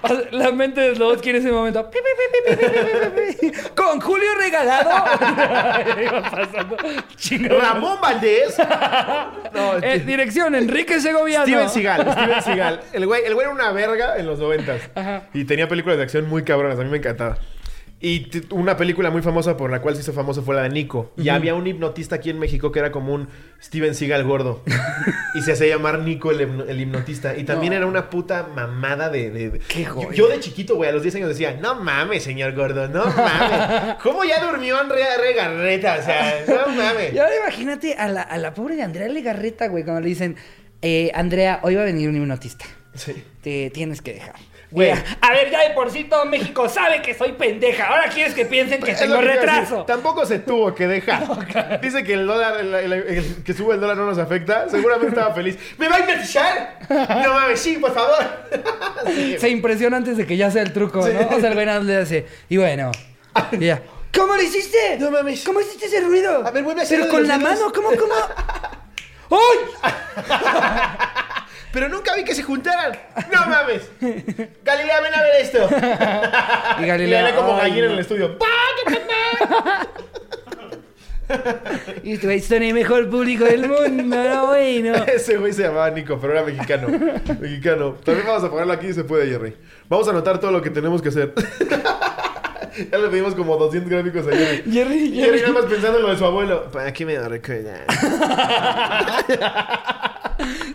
Pas- La mente de Slobodsky en ese momento. pi, pi, pi. Con Julio Regalado. Iba pasando. Chingado. Ramón Valdés. No, Eh, dirección, Enrique Segoviano. Steven Seagal, Steven Seagal. El güey, el güey era una verga en los noventas. Y tenía películas de acción muy cabronas, a mí me encantaba. Y una película muy famosa por la cual se hizo famoso fue la de Nico. Y había un hipnotista aquí en México que era como un Steven Seagal gordo. y se hacía llamar Nico el, hipno- el hipnotista. Y también No. era una puta mamada de... de- de- Qué yo, yo de chiquito, güey, a los 10 años decía, no mames, señor gordo, no mames. ¿Cómo ya durmió Andrea Regarreta? O sea, no mames. Y ahora imagínate a la, a la pobre de Andrea Legarreta, güey, cuando le dicen, eh, Andrea, hoy va a venir un hipnotista. Sí. Te tienes que dejar. Güey. A ver, ya de por sí todo México sabe que soy pendeja. Ahora quieres que piensen que Es tengo retraso. Tampoco se tuvo que dejar. Dice que el dólar, el, el- el que sube el dólar no nos afecta. Seguramente estaba feliz. ¿Me va a hipnotizar? No mames, sí, por favor. Sí. Se impresiona antes de que ya sea el truco, ¿no? O sea, el güey le hace. Y bueno. Y ya. ¿Cómo lo hiciste? No mames. ¿Cómo hiciste ese ruido? A ver, vuelve a Pero hacerlo de con la mano, ¿cómo, cómo? ¡Ay! Pero nunca vi que se juntaran. No mames. Galilea, ven a ver esto. Y Y Galilea. Galilea como "Ay, gallina no". en el estudio. ¡Pah, qué Y güey, son el mejor público del mundo, no bueno. Ese güey se llamaba Nico, pero era mexicano. mexicano. También vamos a ponerlo aquí y se puede, Jerry. Vamos a anotar todo lo que tenemos que hacer. ya le pedimos como 200 gráficos a Jerry. Jerry, Jerry Jerry. nada más pensando en lo de su abuelo. ¿Para qué me lo recuerda?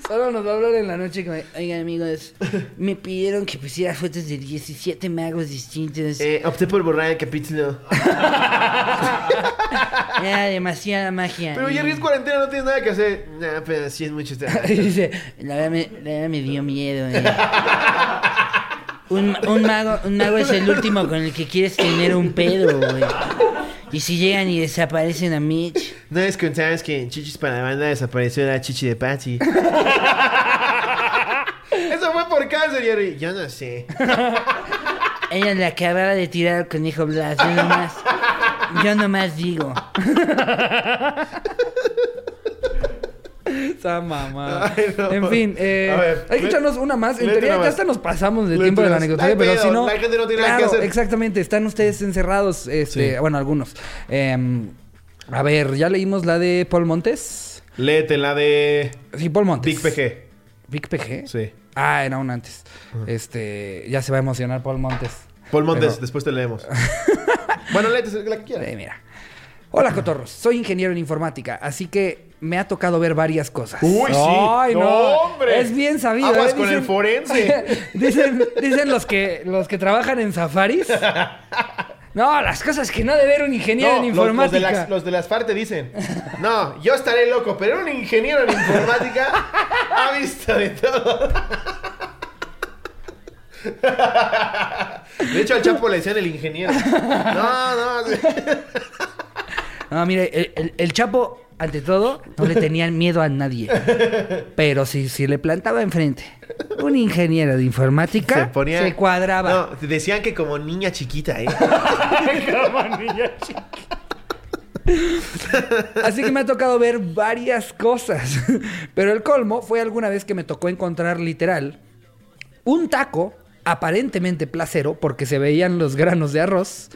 Solo nos va a hablar en la noche que me... Oigan, amigos, me pidieron que pusiera fotos de 17 magos distintos. Eh, opté por borrar el capítulo. Era demasiada magia. Pero Jerry es cuarentena, no tienes nada que hacer. Nah, pero sí es mucho. Y dice, la verdad me, la verdad me dio miedo. eh. Un, un mago, un mago es el último con el que quieres tener un pedo, güey. Y si llegan y desaparecen a Mitch. No les contabas que en Chichis para la banda desapareció la chichi de Patsy. Eso fue por cáncer, Jerry. Yo no sé. Ella le acababa de tirar al conejo Blas. Yo nomás, yo nomás digo. Esa mamá. Ay, no. En fin, eh, A ver, hay que echarnos una más. En teoría una ya hasta nos pasamos de Léete tiempo de la hay pero si no. la gente no tiene nada que Claro, hacer. Exactamente, están ustedes encerrados. Este, Sí. Bueno, algunos. Em, a ver, ya leímos la de Paul Montes. Léete la de Sí, Paul Montes. Big PG. Big PG. Sí. Ah, era un antes. Este, ya se va a emocionar Paul Montes. Paul Montes, Pero- después te leemos. bueno, léete la que quieras. Eh, mira. Hola, cotorros. Soy ingeniero en informática, así que me ha tocado ver varias cosas. Uy, sí. Ay, No, no. hombre. Es bien sabido. Aguas ¿eh? con el forense. dicen, dicen los que los que trabajan en safaris. No, las cosas que no debe ver un ingeniero en los, los de informática. las, los de las te dicen, no, yo estaré loco, pero un ingeniero en informática ha visto de todo. De hecho, al Chapo le decían el ingeniero. No, no. No, mire, el, el- el Chapo, ante todo, no le tenían miedo a nadie. Pero si, si le plantaba enfrente un ingeniero de informática, Se se, ponía... cuadraba. No, decían que como niña chiquita, ¿eh? Así que me ha tocado ver varias cosas. Pero el colmo fue alguna vez que me tocó encontrar literal un taco aparentemente placero porque se veían los granos de arroz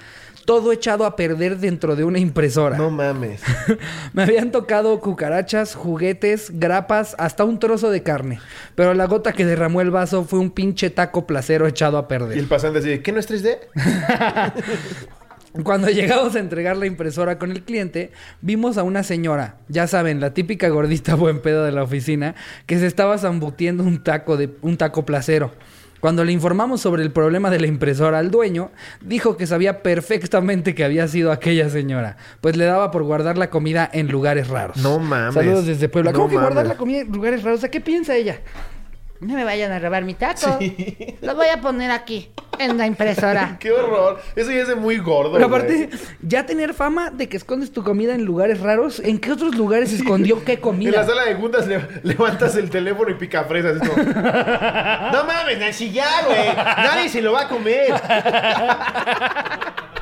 todo echado a perder dentro de una impresora. No mames. Me habían tocado cucarachas, juguetes, grapas, hasta un trozo de carne. Pero la gota que derramó el vaso fue un pinche taco placero echado a Y perder. el pasante así, ¿qué no es 3D? Cuando llegamos a entregar la impresora con el cliente, vimos a una señora, ya saben, la típica gordita buen pedo de la oficina, que se estaba zambutiendo un taco de un taco placero. Cuando le informamos sobre el problema de la impresora al dueño, dijo que sabía perfectamente que había sido aquella señora, pues le daba por guardar la comida en lugares raros. No mames. Saludos desde Puebla. No ¿Cómo que guardar la comida en lugares raros? ¿A qué piensa ella? No me vayan a robar mi taco. Lo voy a poner aquí, en la impresora. ¡Qué horror! Eso ya es de muy gordo, Pero güey. aparte, ya tener fama de que escondes tu comida en lugares raros, ¿en qué otros lugares escondió qué En la comida? sala de juntas le- levantas el teléfono y pica fresas. Es como, no mames, Nancy, ya, güey. Nadie se lo va a comer.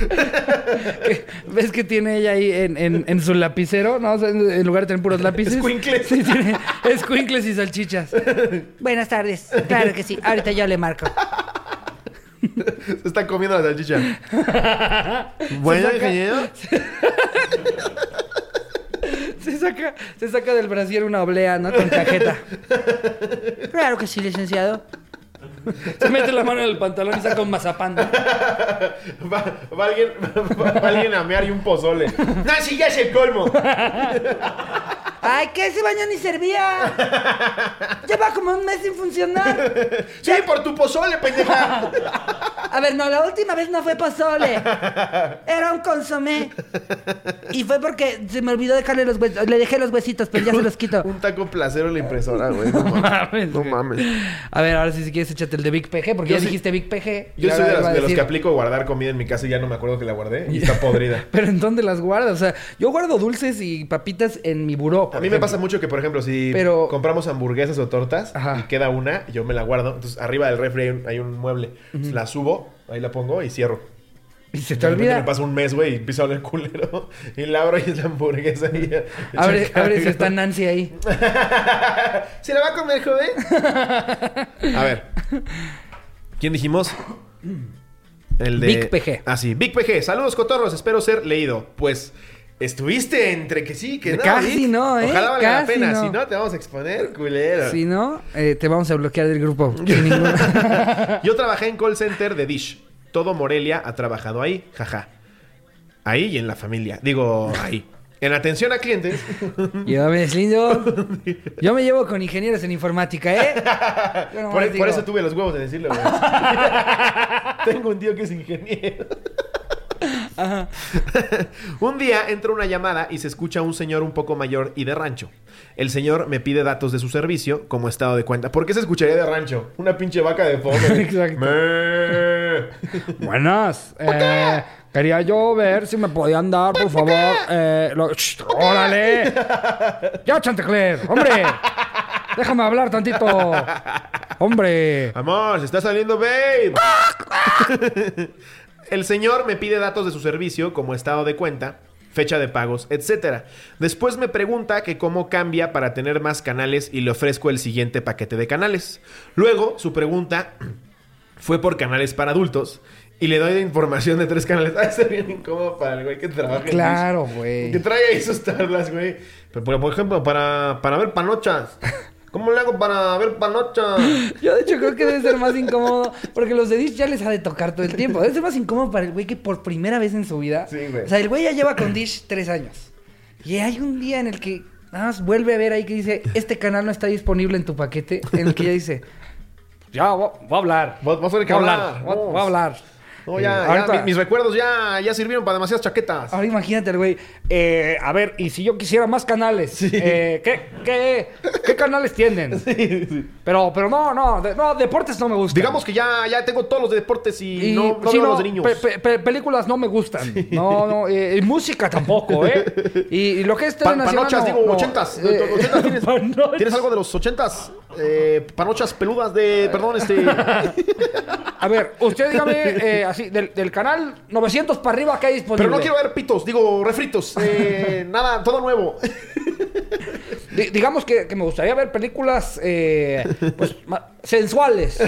¿Ves que tiene ella ahí en, en- en su lapicero? ¿No? O sea, en en lugar de tener puros lápices. Escuincles. Sí, tiene escuincles y salchichas. Buenas tardes. Claro que sí. Ahorita yo le marco. Se está comiendo la salchicha. Bueno, saca- ingeniero. Se saca, se saca del brasier una oblea, ¿no? Con cajeta. Claro que sí, licenciado. Se mete la mano en el pantalón y saca un mazapán. ¿no? Va, va alguien, va, va alguien a mear y un pozole. Nancy, ya es el colmo. ¡Ay, que ese baño ni servía! Lleva como un mes sin funcionar. Sí, por tu pozole, pendeja. A ver, no, la última vez no fue pozole. Era un consomé. Y fue porque se me olvidó dejarle los huesitos. Le dejé los huesitos, pero ya se los quito. Un taco placero en la impresora, güey. No mames. mames, No mames. A ver, ahora sí, si quieres, échate el de Big PG, porque Yo ya sí- dijiste Big PG. Yo soy de, los que aplico guardar comida en mi casa y ya no me acuerdo que la guardé y está podrida. Pero ¿en dónde las guardas? O sea, yo guardo dulces y papitas en mi buró. A mí me pasa mucho que, por ejemplo, si Pero- compramos hamburguesas o tortas Ajá. y queda una, yo me la guardo. Entonces, arriba del refri hay un, hay un mueble. La subo, ahí la pongo y cierro. Y se te olvida. me pasa un mes, güey, y empiezo a culero. Y la abro y es la hamburguesa. Y ya- Abre, abre si está Nancy ahí. ¿Se la va a comer, joven? a ver. ¿Quién dijimos? El de... Big PG. Ah, sí. Big PG. Saludos, cotorros. Espero ser leído. Pues... Estuviste entre que sí, que no. Casi no, ¿eh? Ojalá valga la pena. no. Si no, te vamos a exponer, culero. Si no, eh, te vamos a bloquear del grupo. Yo trabajé en call center de Dish. Todo Morelia ha trabajado ahí, jaja. Ahí y en la familia. Digo, ahí. En atención a clientes. Yo me deslindo. Yo me llevo con ingenieros en informática, ¿eh? Por, digo, por eso tuve los huevos de decirlo. Tengo un tío que es ingeniero. Un día entra una llamada y se escucha a un señor un poco mayor y de rancho. El señor me pide datos de su servicio como estado de cuenta. ¿Por qué se escucharía de rancho? Una pinche vaca de fondo. Exacto. Me- Buenas. Eh, quería yo ver si me podían dar, por favor. Eh, lo- Shh, ¡Órale! ¡Ya, Chantecler! ¡Hombre! Déjame hablar tantito. ¡Hombre! Amor, se está saliendo, babe. El señor me pide datos de su servicio como estado de cuenta, fecha de pagos, etc. Después me pregunta que cómo cambia para tener más canales y le ofrezco el siguiente paquete de canales. Luego, su pregunta fue por canales para adultos y le doy la información de tres canales. Ah, está bien incómodo para el güey que trabaja Claro, güey. Que trae ahí sus tablas, güey. Pero, por- por ejemplo, para, para ver panochas. ¿Cómo le hago para ver panochas? Yo de hecho creo que debe ser más incómodo porque los de Dish ya les ha de tocar todo el tiempo. Debe ser más incómodo para el güey que por primera vez en su vida. Sí, güey. O sea, el güey ya lleva con Dish tres años. Y hay un día en el que nada más vuelve a ver ahí que dice, este canal no está disponible en tu paquete. En el que ya dice, ya, voy a hablar. Voy a hablar. voy a hablar. No, ya, Eh, ahorita- mi- mis recuerdos ya, ya sirvieron para demasiadas chaquetas. Ahora imagínate güey. Eh, a ver, y si yo quisiera más canales, eh, ¿qué, qué, qué canales tienen? Pero, pero no, no, de- no, deportes no me gustan. Digamos que ya, ya tengo todos los de deportes y, Y, no, no sí, veo no, los de niños. pe- pe- pe- películas no me gustan. No, no, y música tampoco, ¿eh? Y, y lo que es Pa- telenacional, panochas, no, digo, no, ochentas. eh, Ochentas, ¿tienes. ¿Tienes algo de los ochentas? Eh, panochas peludas de... Perdón, este... A ver, usted dígame, eh, así, del, del canal 900 para arriba que hay disponible. Pero no quiero ver pitos, digo, refritos. Eh, nada, todo nuevo. Di- digamos que, que me gustaría ver películas eh, pues, sensuales.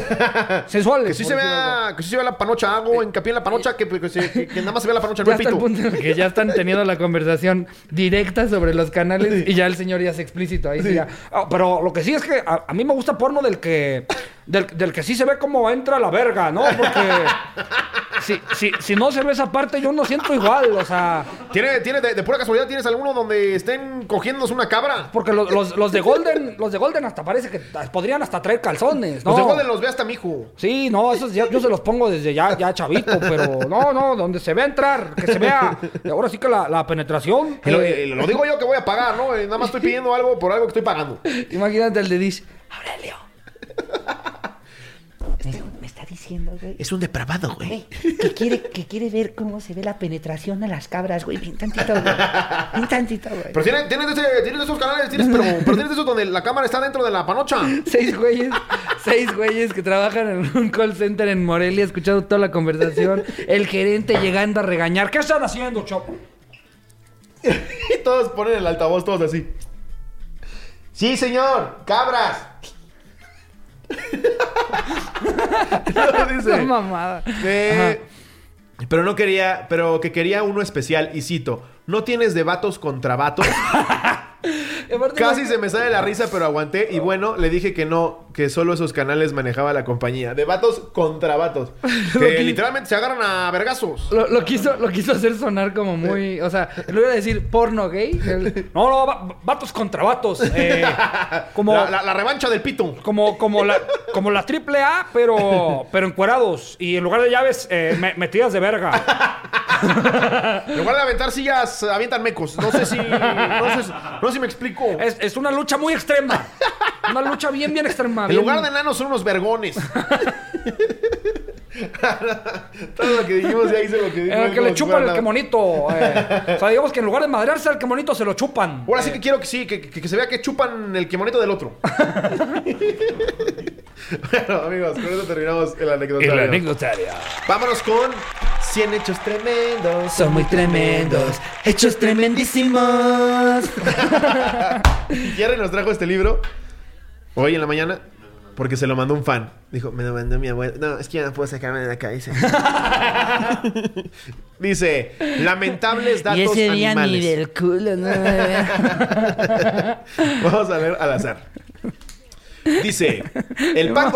sensuales. Que sí se vea, que sí se vea la panocha, hago hincapié en la panocha, que, que se- que- que nada más se vea la panocha, no el pito. punto que ya están teniendo la conversación directa sobre los canales y ya el señor ya es explícito. Ahí sí ya. Ah, pero lo que sí es que a, a mí me gusta porno del que del, del que sí se ve cómo entra la verga, ¿no? Porque si, si, si no se ve esa parte yo no siento igual, o sea... ¿Tiene, tiene de, de pura casualidad, tienes alguno donde estén cogiéndose una cabra? Porque los, los, los de Golden, los de Golden hasta parece que podrían hasta traer calzones, ¿no? Los de Golden los ve hasta mi hijo. Sí, no, esos ya- yo se los pongo desde ya, ya chavito, pero no, no, donde se vea entrar, que se vea, ahora sí que la, la penetración. Lo, eh, lo digo yo que voy a pagar, ¿no? Eh, Nada más estoy pidiendo algo por algo que estoy pagando. imagínate el de Dish. Aurelio. Diciendo, güey. Es un depravado, güey. güey, que quiere, que quiere ver cómo se ve la penetración de las cabras, güey. Bien tantito, güey. Bien tantito, güey. Pero tienes, tienes, de ese- tienes de esos canales, tienes, pero, pero tienes de esos donde la cámara está dentro de la panocha. Seis güeyes, seis güeyes que trabajan en un call center en Morelia, escuchando toda la conversación. El gerente llegando a regañar. ¿Qué están haciendo, Chopo? Y todos ponen el altavoz, todos así. Sí, señor, cabras. Dice, mamada. pero no quería, pero que quería uno especial y cito. ¿No tienes de vatos contra vatos? Casi se me sale la risa, pero aguanté. Y bueno, le dije que no, que solo esos canales manejaba la compañía. De vatos contra vatos. Que literalmente se agarran a vergazos. Lo, lo quiso, lo quiso hacer sonar como muy. O sea, lo iba a decir porno gay. El- no, no, va- vatos contra vatos. eh, como, La, la- la revancha del pito. como, como, la, como la triple A, pero, pero encuerados. Y en lugar de llaves, eh, me- metidas de verga. En lugar de aventar sillas, avientan mecos. No sé si. No sé, si- no sé si me explico. Es, es una lucha muy extrema. Una lucha bien, bien extrema. En bien- lugar de enanos son unos vergones. Todo lo que dijimos ya hice lo que en dijimos. el que le chupan el quemonito. eh. O sea, digamos que en lugar de madrearse al quemonito, se lo chupan. Ahora sí que quiero que sí, que, que- que se vea que chupan el quemonito del otro. bueno, amigos, con eso terminamos el anecdotario. anecdotaria. Vámonos con 100 hechos tremendos. Son muy tremendos. Hechos tremendísimos. Jerry nos trajo este libro hoy en la mañana porque se lo mandó un fan. Dijo, me lo mandó mi abuelo. No, es que ya no puedo sacarme de la cabeza. Dice, lamentables datos Y ese día ni animales. del culo, no. Vamos a ver al azar. Dice, el no.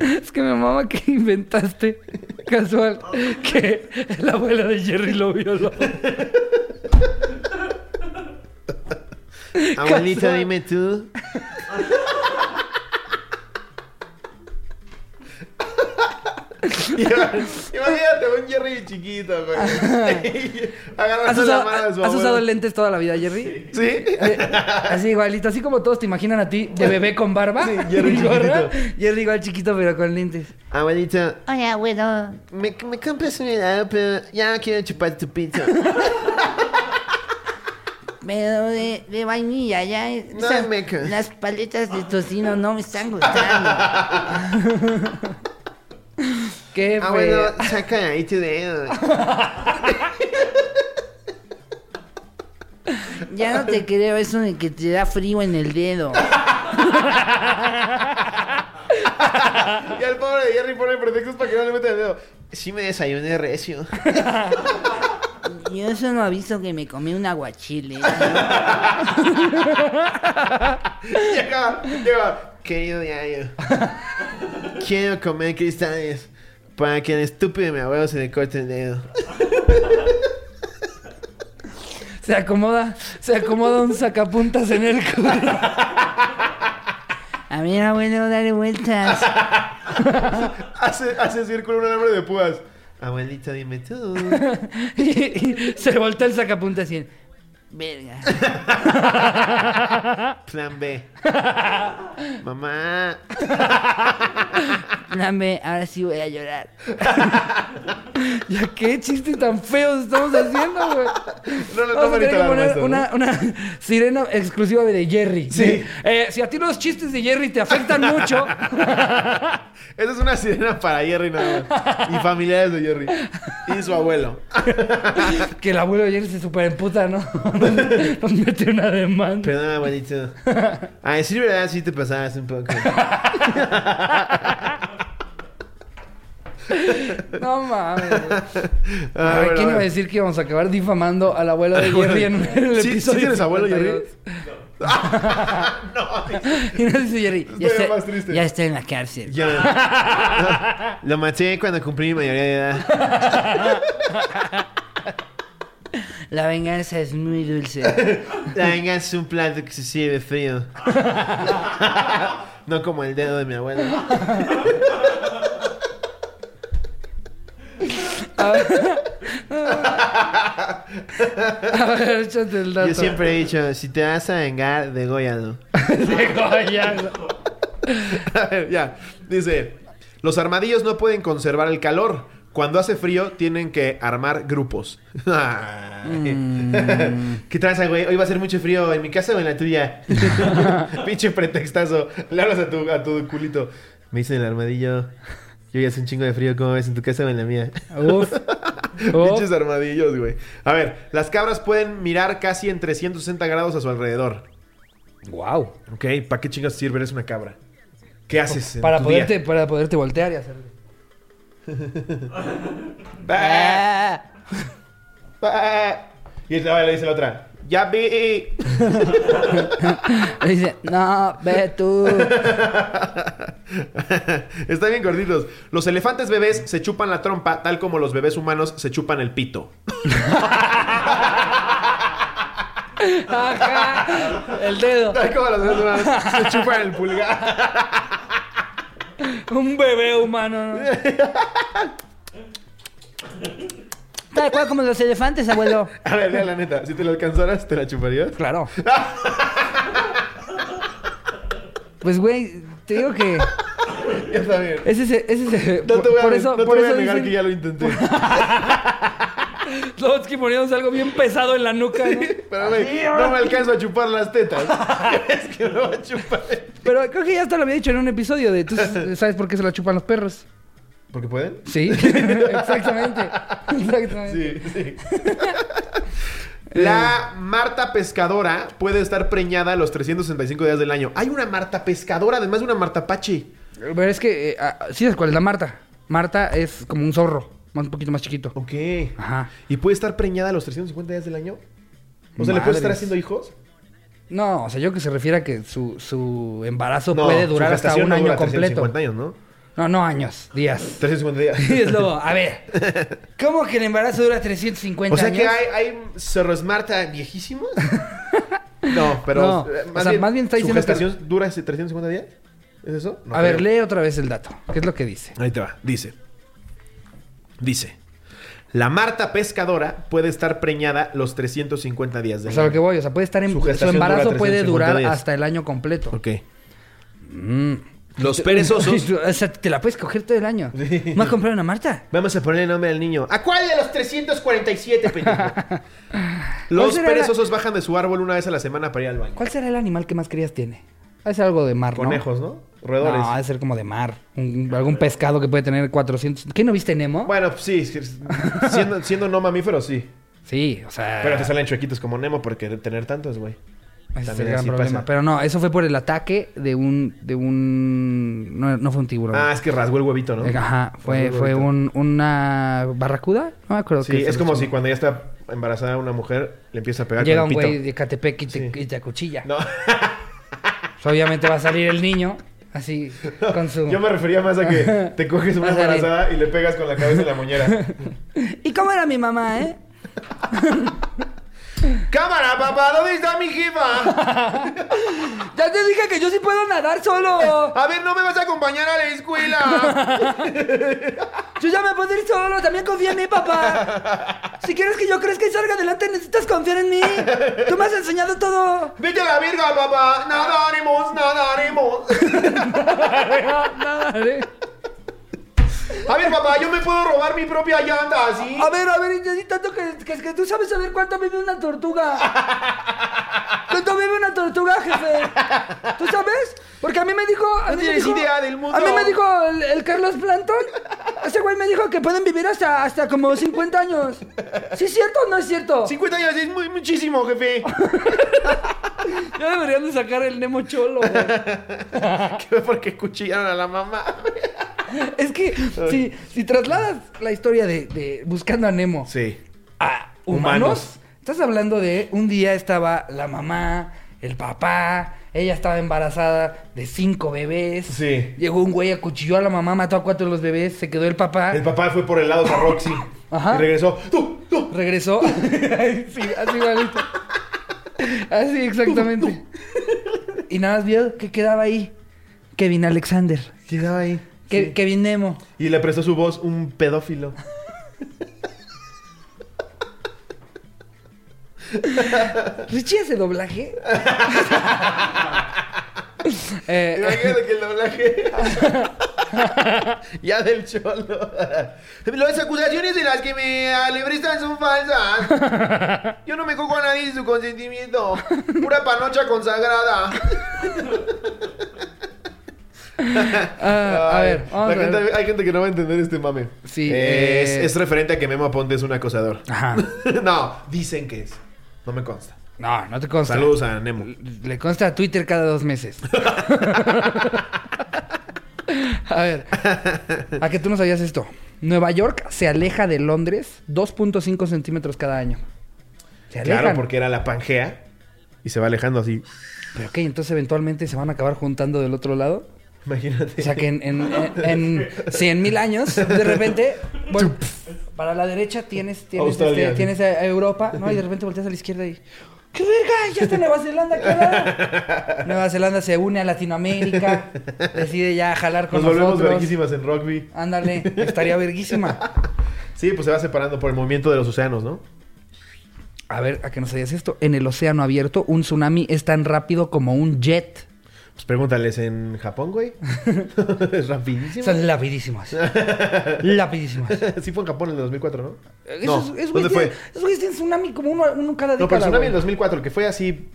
Es que mi mamá que inventaste casual que la abuela de Jerry lo violó. Abuelita, Casual. dime tú. Imagínate un Jerry chiquito, güey. ¿Has Agarrando la usado, mano de su has usado lentes toda la vida, Jerry? ¿Sí? Eh, así igualito, así como todos te imaginan a ti de bebé con barba. Sí, Jerry chiquitito. Jerry igual chiquito pero con lentes. Abuelita, Oye, abuelo. me, me compras un helado, pero ya quiero chupar tu pito. Pero de, de vainilla, ya. No, esas- meca. Las paletas de tocino no me están gustando. Qué Abuelo, feo. saca ahí tu dedo. Ya no te creo eso de que te da frío en el dedo. Y el pobre de Jerry pone pretextos para que no le meta el dedo. Sí me desayuné recio. Yo eso no aviso que me comí un aguachile. llega, llega. Querido diario. Quiero comer cristales para que el estúpido de mi abuelo se le corte el dedo. Se acomoda, se acomoda un sacapuntas en el culo. A ver, abuelo, dale vueltas. Hace, hace círculo un alambre de púas. Abuelita, dime tú. y, y se voltea el sacapuntas y Verga. Plan B. Mamá. Dame, ahora sí voy a llorar. Ya qué chistes tan feos estamos haciendo, güey. No, no, no Vamos a tener merita que poner ¿no? una, sirena exclusiva de Jerry. Sí. Eh, si a ti los chistes de Jerry te afectan mucho, Esa es una sirena para Jerry nada más. Y familiares de Jerry. Y su abuelo. que el abuelo de Jerry se super emputa, ¿no? Nos mete una demanda. Perdón, abuelito. A decir verdad, sí te pasabas un poco. No mames. Ah, Ay, bueno, ¿Quién iba a decir que íbamos a acabar difamando al abuelo de Jerry en, el ¿Sí- sí episodio? tienes abuelo, Jerry? 52? Y nos dice Jerry, Ya Estoy estoy, más triste. ya estoy en la cárcel. Ya. Lo maté cuando cumplí mi mayoría de edad. La venganza es muy dulce. La venganza es un plato que se sirve frío. No como el dedo de mi abuelo. A ver, échate el dato. Yo siempre he dicho, si te vas a vengar, dególlalo. Degollado. A ver, ya. Dice, los armadillos no pueden conservar el calor. Cuando hace frío, tienen que armar grupos. Ay. ¿Qué tranza, güey? Hoy va a ser mucho frío en mi casa o en la tuya. Pinche pretextazo. Le hablas a tu, a tu culito. Me dicen el armadillo. Yo ya hace un chingo de frío, ¿cómo ves? ¿En tu casa o en la mía? Uf. Pinches armadillos, güey. A ver, las cabras pueden mirar casi en 360 grados a su alrededor. Wow. Ok, ¿para qué chingas sirve? Eres una cabra. ¿Qué haces? en Para tu poderte, día? para poderte voltear y hacer. Y esta le dice la otra. Ya vi. Dice, no, ve tú. Están bien gorditos. Los elefantes bebés se chupan la trompa, tal como los bebés humanos se chupan el pito. Ajá. El dedo. Tal como los bebés humanos se chupan el pulgar. Un bebé humano. ¿no? Tal cual como los elefantes, abuelo. A ver, la neta, si te lo alcanzaras, ¿te la chuparías? Claro. Pues, güey, te digo que Ya está bien. ese es ese es ese- No te voy a, por eso no te por voy a eso negar dicen que ya lo intenté. Trotsky poniéndose algo bien pesado en la nuca, ¿no? Pero, güey, no me alcanzo a chupar las tetas. es que me va a chupar. Pero creo que ya hasta lo había dicho en un episodio de tú sabes por qué se la chupan los perros. ¿Por qué pueden? Sí, exactamente. Exactamente. Sí, sí. La Marta pescadora puede estar preñada los 365 días del año. Hay una Marta pescadora, además de una Marta Pachi. Pero es que, eh, ah, sí sabes cuál es la Marta. Marta es como un zorro, más un poquito más chiquito. Ok. Ajá. ¿Y puede estar preñada los 350 días del año? O sea, ¿le puede estar Madres. haciendo hijos? No, o sea, yo que se refiere a que su, su embarazo puede su durar hasta gestación un no año dura completo. 350 años, ¿no? No, no años, días. 350 días. Y es luego, a ver, ¿cómo que el embarazo dura 350 O sea años? que hay, hay zorros Marta viejísimos. No, pero No, eh, o sea, más bien está ¿Su diciendo que- gestación dura ese 350 días? ¿Es eso? No a ver, creo. lee otra vez el dato. ¿Qué es lo que dice? Ahí te va. Dice. Dice. La Marta pescadora puede estar preñada los 350 días del O sea, lo que voy, o sea, puede estar en Su su, gestación embarazo puede 350 durar días. hasta el año completo. Ok. Los perezosos. o sea, te la puedes coger todo el año. ¿Me a comprar una Marta? Vamos a ponerle nombre al niño. ¿A cuál de los 347, pendejo? Los será la- perezosos bajan de su árbol una vez a la semana para ir al baño. ¿Cuál será el animal que más crías tiene? Ser algo de mar, ¿no? Conejos, ¿no? Roedores. No, ha de ser como de mar. Un- algún pescado que puede tener 400... ¿Qué no viste Nemo? Bueno, sí. Siendo, siendo no mamíferos, sí. Sí, o sea... Pero te salen chuequitos como Nemo porque tener tantos, güey. Ese es el gran problema. pasa. Pero no, eso fue por el ataque de un... De un... No, no fue un tiburón. Ah, es que rasgó el huevito, ¿no? Ajá, fue, fue un, una barracuda. No me acuerdo Sí, es como si cuando ya está embarazada una mujer, le empieza a pegar Llega con un güey de Catepec y te, Sí. y te acuchilla. No, Pues, obviamente va a salir el niño así con su... yo me refería más a que te coges una embarazada y le pegas con la cabeza en la moñera. ¿Y cómo era mi mamá, eh? ¡Cámara, papá! ¿Dónde está mi jefa? Ya te dije que yo sí puedo nadar solo. A ver, ¿no me vas a acompañar a la escuela? Yo ya me puedo ir solo. También confía en mí, papá. Si quieres que yo crezca y salga adelante, necesitas confiar en mí. Tú me has enseñado todo. ¡Vete a la virga, papá! ¡Nadaremos, nadaremos! Nadaré. A ver, papá, yo me puedo robar mi propia llanta, ¿sí? A ver, a ver, y tanto que, que, que tú sabes saber cuánto vive una tortuga. ¿Cuánto vive una tortuga, jefe? ¿Tú sabes? Porque a mí me dijo. A No mí me tienes dijo- idea del mundo. A mí me dijo el, el Carlos Planton. Ese güey me dijo que pueden vivir hasta, hasta como 50 años. ¿Sí es cierto o no es cierto? 50 años es muy, muchísimo, jefe. Ya deberían de sacar el Nemo Cholo, güey. Que Porque cuchillaron a la mamá. Es que si, si trasladas la historia de, de Buscando a Nemo Sí. a humanos, Humanos. estás hablando de un día estaba la mamá, el papá, ella estaba embarazada de cinco bebés. Sí. Llegó un güey, acuchilló a la mamá, mató a cuatro de los bebés, se quedó el papá, El papá fue por el lado de Roxy. Ajá. Y regresó. ¡Tú! ¡Tú! regresó. sí, así igualito. Así exactamente. Y nada más vio que quedaba ahí Kevin Alexander, Quedaba ahí. Ke- Sí. Kevin Nemo. Y le prestó su voz un pedófilo. Richie hace doblaje. Eh, Imagínate que el doblaje. ya del cholo. Las acusaciones de las que me alebristan son falsas. Yo no me cojo a nadie sin su consentimiento. Pura panocha consagrada. ah, a ver, vamos la a ver. gente- hay gente que no va a entender este mame. Sí, Eh, es, eh. es referente a que Memo Aponte es un acosador. Ajá. no, dicen que es. No me consta. No, no te consta. Saludos a Nemo. Le consta a Twitter cada dos meses. a ver, a que tú no sabías esto. Nueva York se aleja de Londres 2.5 centímetros cada año. Se alejan. Claro, porque era la Pangea. Y se va alejando así. Pero ok, entonces eventualmente se van a acabar juntando del otro lado. Imagínate. O sea que en, en, en, en 100 mil años, de repente, bueno, para la derecha tienes, tienes, este, tienes a Europa, ¿no? Y de repente volteas a la izquierda y. ¡Qué verga! Ya está Nueva Zelanda, ¿qué? Nueva Zelanda se une a Latinoamérica, decide ya jalar con Nos volvemos nosotros. verguísimas en rugby. Ándale, estaría verguísima. Sí, pues se va separando por el movimiento de los océanos, ¿no? A ver, ¿a qué no sabías esto? En el océano abierto, un tsunami es tan rápido como un jet. Pues pregúntales en Japón, güey. es rapidísimo. Son rapidísimos. Rapidísimos. sí fue en Japón en el 2004, ¿no? Esos, no, esos ¿dónde güeyes fue? esos güeyes tienen tsunami como uno, uno cada década. No, pero el tsunami güey. en 2004, el que fue así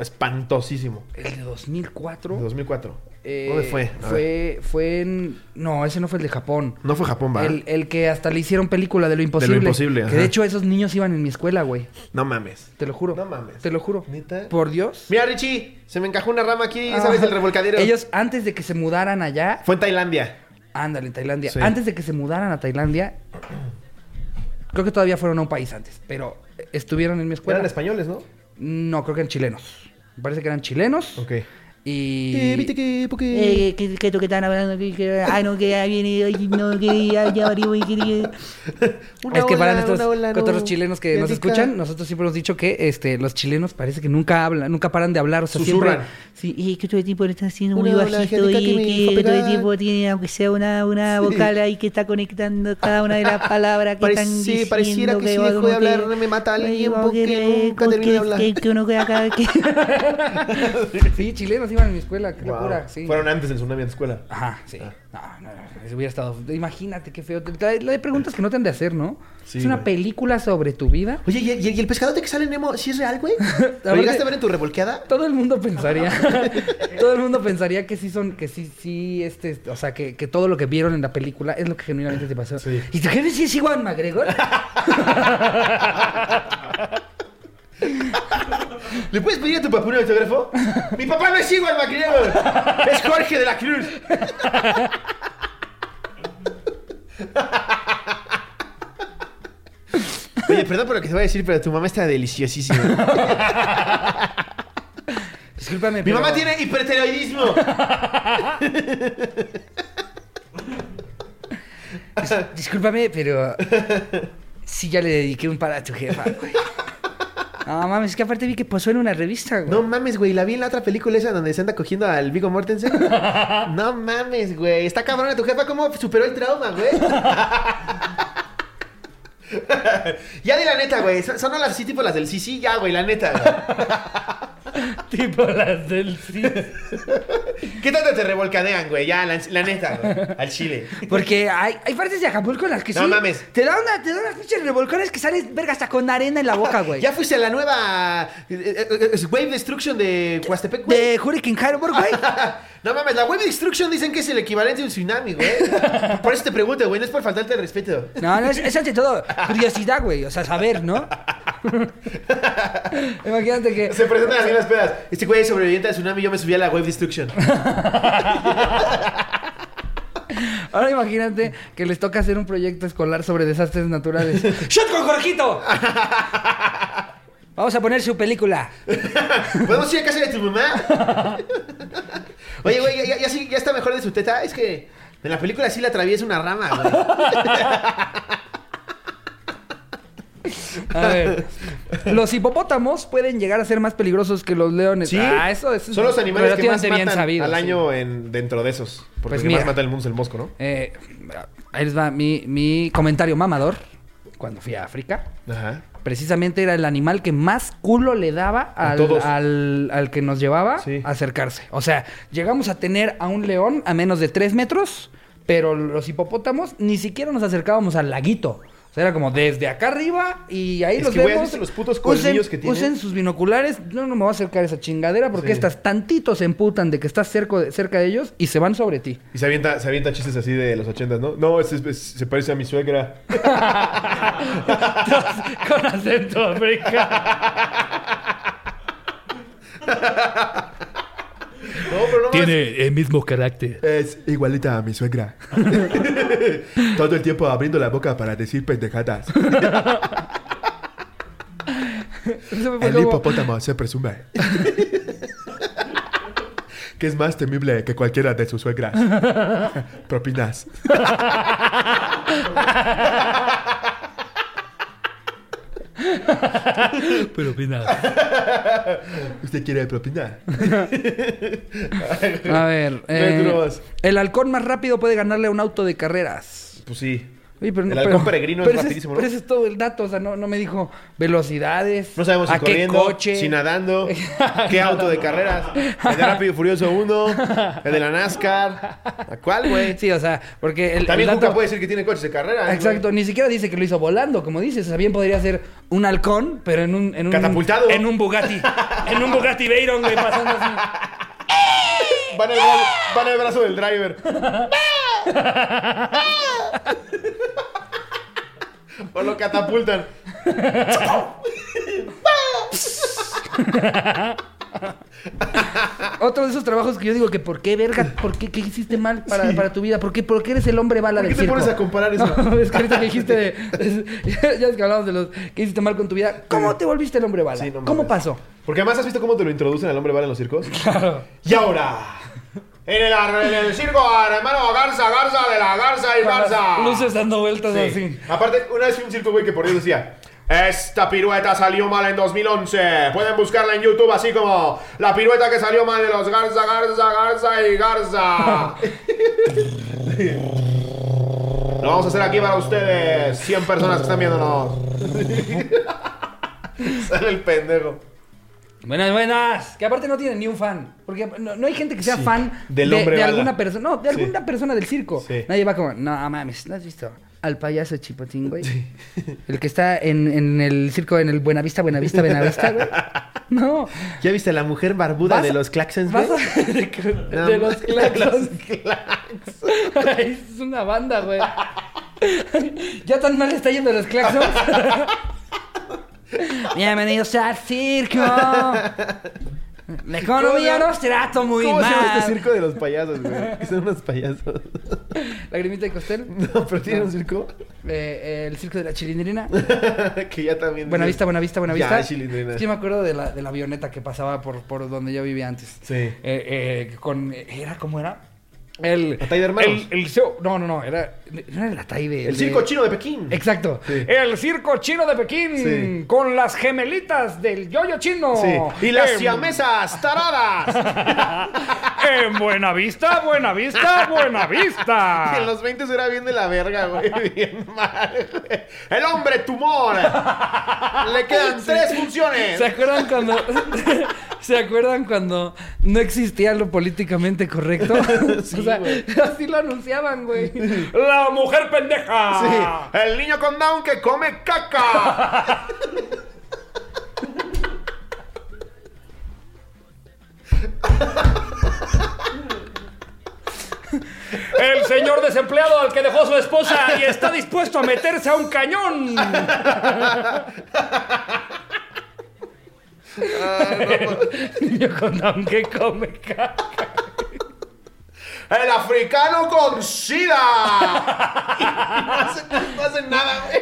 espantosísimo. El de 2004. En 2004. eh, ¿Dónde fue? A ver. Fue, fue en... No, ese no fue el de Japón. No fue Japón, va. El, el que hasta le hicieron película de lo imposible. imposible, Que ajá. de hecho esos niños iban en mi escuela, güey. No mames. Te lo juro. No mames. Te lo juro. Por Dios. Mira, Richie, se me encajó una rama aquí, Ah, ¿sabes? El revolcadero. Ellos, antes de que se mudaran allá... Fue en Tailandia. Ándale, en Tailandia. Sí. Antes de que se mudaran a Tailandia... Creo que todavía fueron a un país antes. Pero estuvieron en mi escuela. Eran españoles, ¿no? No, creo que eran chilenos. Me parece que eran chilenos. Ok. Y... Eh, viste que... Porque... Eh, que, que esto que están hablando, que, que, ah, no, que ya viene, ay, no, que ya, ya arriba y que... Una es que para nuestros ola, no. chilenos que nos escuchan, nosotros siempre hemos dicho que este, los chilenos parece que nunca hablan, nunca paran de hablar, o sea, siempre... Susurran. Sí, y que todo el tiempo le está haciendo muy Una ola bajito y que todo el tiempo tiene, aunque sea una, una vocal ahí que está conectando cada una de las palabras que Parec- están sí, diciendo. pareciera que si dejo de que- hablar me mata a alguien porque que- nunca como termino de que- hablar. Que, uno queda que... Sí, chilenos iban a mi escuela, qué Wow. locura, sí. Fueron antes del tsunami en la escuela. Ajá, sí. Ah. No, no, no, hubiera estado... Imagínate qué feo. La de preguntas que no te han de hacer, ¿no? Sí, es una güey. película sobre tu vida. Oye, ¿y, y- y el pescadote que sale en Nemo, sí es real, güey? ¿Lo llegaste a ver en tu revolqueada? Todo el mundo pensaría, todo el mundo pensaría que sí son, que sí, sí, este, o sea, que, que todo lo que vieron en la película es lo que genuinamente te pasó. Sí. ¿Y tu jefe sí es Iwan McGregor? ¿Le puedes pedir a tu papá un autógrafo? Mi papá no es igual, MacGregor. Es Jorge de la Cruz. Oye, perdón por lo que te voy a decir, pero tu mamá está deliciosísima. Discúlpame, Mi pero- mamá tiene hipertiroidismo. Discúlpame, pero sí ya le dediqué un par a tu jefa, güey. No mames, es que aparte vi que posó en una revista, güey. No mames, güey. La vi en la otra película esa donde se anda cogiendo al Vigo Mortensen. No mames, güey. Está cabrona tu jefa. ¿Cómo superó el trauma, güey? ya di la neta, güey. Son, las así tipo las del sí, sí, ya, güey. La neta, güey. tipo las del CIS. ¿Qué tanto te revolcadean, güey? Ya, la, la neta, güey. Al chile. Porque hay, hay partes de Acapulco en las que No sí. mames. Te da una, te da unas pinches revolcones que sales, verga, hasta con arena en la boca, güey. ¿Ya fuiste a la nueva eh, eh, eh, Wave Destruction de Huastepec, güey? De Hurricane Harbor, güey. No mames, la Wave Destruction dicen que es el equivalente a un tsunami, güey. Por eso te pregunto, güey, no es por faltarte el respeto. No, no, es, es ante todo curiosidad, güey. O sea, saber, ¿no? Imagínate que. Se presentan así las pedas. Este güey es sobreviviente al tsunami, yo me subí a la Wave Destruction. Ahora imagínate que les toca hacer un proyecto escolar sobre desastres naturales. ¡Shot con Jorgito! Vamos a poner su película. ¿Podemos ir a casa de tu mamá? Oye, güey, ya, ya- ya sí- ya está mejor de su teta. Es que en la película sí le atraviesa una rama, güey. A ver. Los hipopótamos pueden llegar a ser más peligrosos que los leones. Sí. Ah, eso, eso es Son los animales que más bien matan sabido, al sí. año en, dentro de esos. Porque Pues el que más mata el mundo es el mosco, ¿no? Eh, ahí les va mi, mi comentario mamador. Cuando fui a África, Ajá. precisamente era el animal que más culo le daba al, todos. al- al que nos llevaba Sí. a acercarse. O sea, llegamos a tener a un león a menos de 3 metros, pero los hipopótamos ni siquiera nos acercábamos al laguito. Sea, era como desde acá arriba y ahí Es los que, güey, ¿has vemos. visto los putos colmillos usen, que tienen? Usen sus binoculares. No, no me voy a acercar a esa chingadera porque Sí. estas tantitos se emputan de que estás cerca de, cerca de ellos y se van sobre ti. Y se avienta, se avienta chistes así de los ochentas, ¿no? No, es- es- se parece a mi suegra. Con acento africano. No, pero no mames. el mismo carácter. Es igualita a mi suegra. Todo el tiempo abriendo la boca para decir pendejadas. El hipopótamo se presume que es más temible que cualquiera de sus suegras. Propinas. Pero opina. ¿Usted quiere propina? A ver, eh, el halcón más rápido puede ganarle a un auto de carreras. Pues sí. Oye, pero no- El halcón pero- peregrino es ese rapidísimo, ¿no? Pero ese es todo el dato, o sea, no, no me dijo velocidades. No sabemos si a qué corriendo, coche. si nadando, qué auto de carreras. El de Rápido y Furioso 1, el de la NASCAR. ¿A cuál, güey? Sí, o sea, porque el, También el dato- Juca puede decir que tiene coches de carreras. Exacto, ni siquiera dice que lo hizo volando, como dices. O sea, bien podría ser un halcón, pero en un... En un Catapultado. En un Bugatti. en un Bugatti Veyron, güey, pasando así. Va en el, brazo, va en el brazo del driver. o lo catapultan. Otro de esos trabajos que yo digo que ¿por qué, verga? ¿Por qué? ¿Qué hiciste mal para, para tu vida? ¿Por qué, ¿Por qué eres el hombre bala ¿Por qué del te circo? pones a comparar eso? No, es que ahorita que dijiste de... es- ya, ya es que hablamos de los que hiciste mal con tu vida. ¿Cómo te volviste el hombre bala? Sí, no ¿Cómo pasó? Porque además has visto cómo te lo introducen al hombre bala en los circos. Y ahora, en el, en el circo, hermano Garza, Garza de la Garza y Garza. Luces dando vueltas Sí. así. Aparte, una vez un circo, güey, que por Dios decía... Esta pirueta salió mal en 2011. Pueden buscarla en YouTube así como la pirueta que salió mal de los Garza, Garza, Garza y Garza. Lo vamos a hacer aquí para ustedes. 100 personas que están viéndonos. Sale el pendejo. Buenas, buenas. Que aparte no tienen ni un fan. Porque no, no hay gente que sea fan Del de, de alguna persona. No, de Sí. alguna persona del circo. Sí. Nadie va como, no mames, ¿no has visto? Al payaso chipotín, güey. El que está en, en el circo, en el Buenavista, Buenavista, Buenavista, güey. No. ¿Ya viste a la mujer barbuda de los claxons, güey? a- de, No, los claxons. es una banda, güey. ya tan mal está yendo los claxons. Bienvenidos al circo. La economía ¿Cómo nos trata muy ¿Cómo se llama mal. este circo de los payasos, güey? Que son unos payasos. Lagrimita de costel. No, pero tiene un circo Eh, el circo de la chilindrina. que ya también... Buenavista, Buenavista, Buenavista. Ya, chilindrina. Es que me acuerdo de la, de la avioneta que pasaba por, por donde yo vivía antes. Sí. Eh, eh, con, ¿Era cómo era? El. Atay de hermanos. El, el show- no, no, no. Era, no era el Atay de. El circo chino de Pekín. Exacto. Sí. El circo chino de Pekín Sí. con las gemelitas del yoyo chino. Sí. Y las Em, siamesas taradas. En Buena Vista, Buena Vista, Buena Vista. En los 20 era bien de la verga, güey. Bien mal, güey. El hombre tumor. Le quedan tres funciones. ¿Se acuerdan cuando ¿Se acuerdan cuando no existía lo políticamente correcto? Sí, o sea, así lo anunciaban, güey. La mujer pendeja. Sí. El niño con down que come caca. El señor desempleado al que dejó su esposa y está dispuesto a meterse a un cañón. Niño con down que come caca. El africano con sida. Y no hacen, no hacen nada, güey.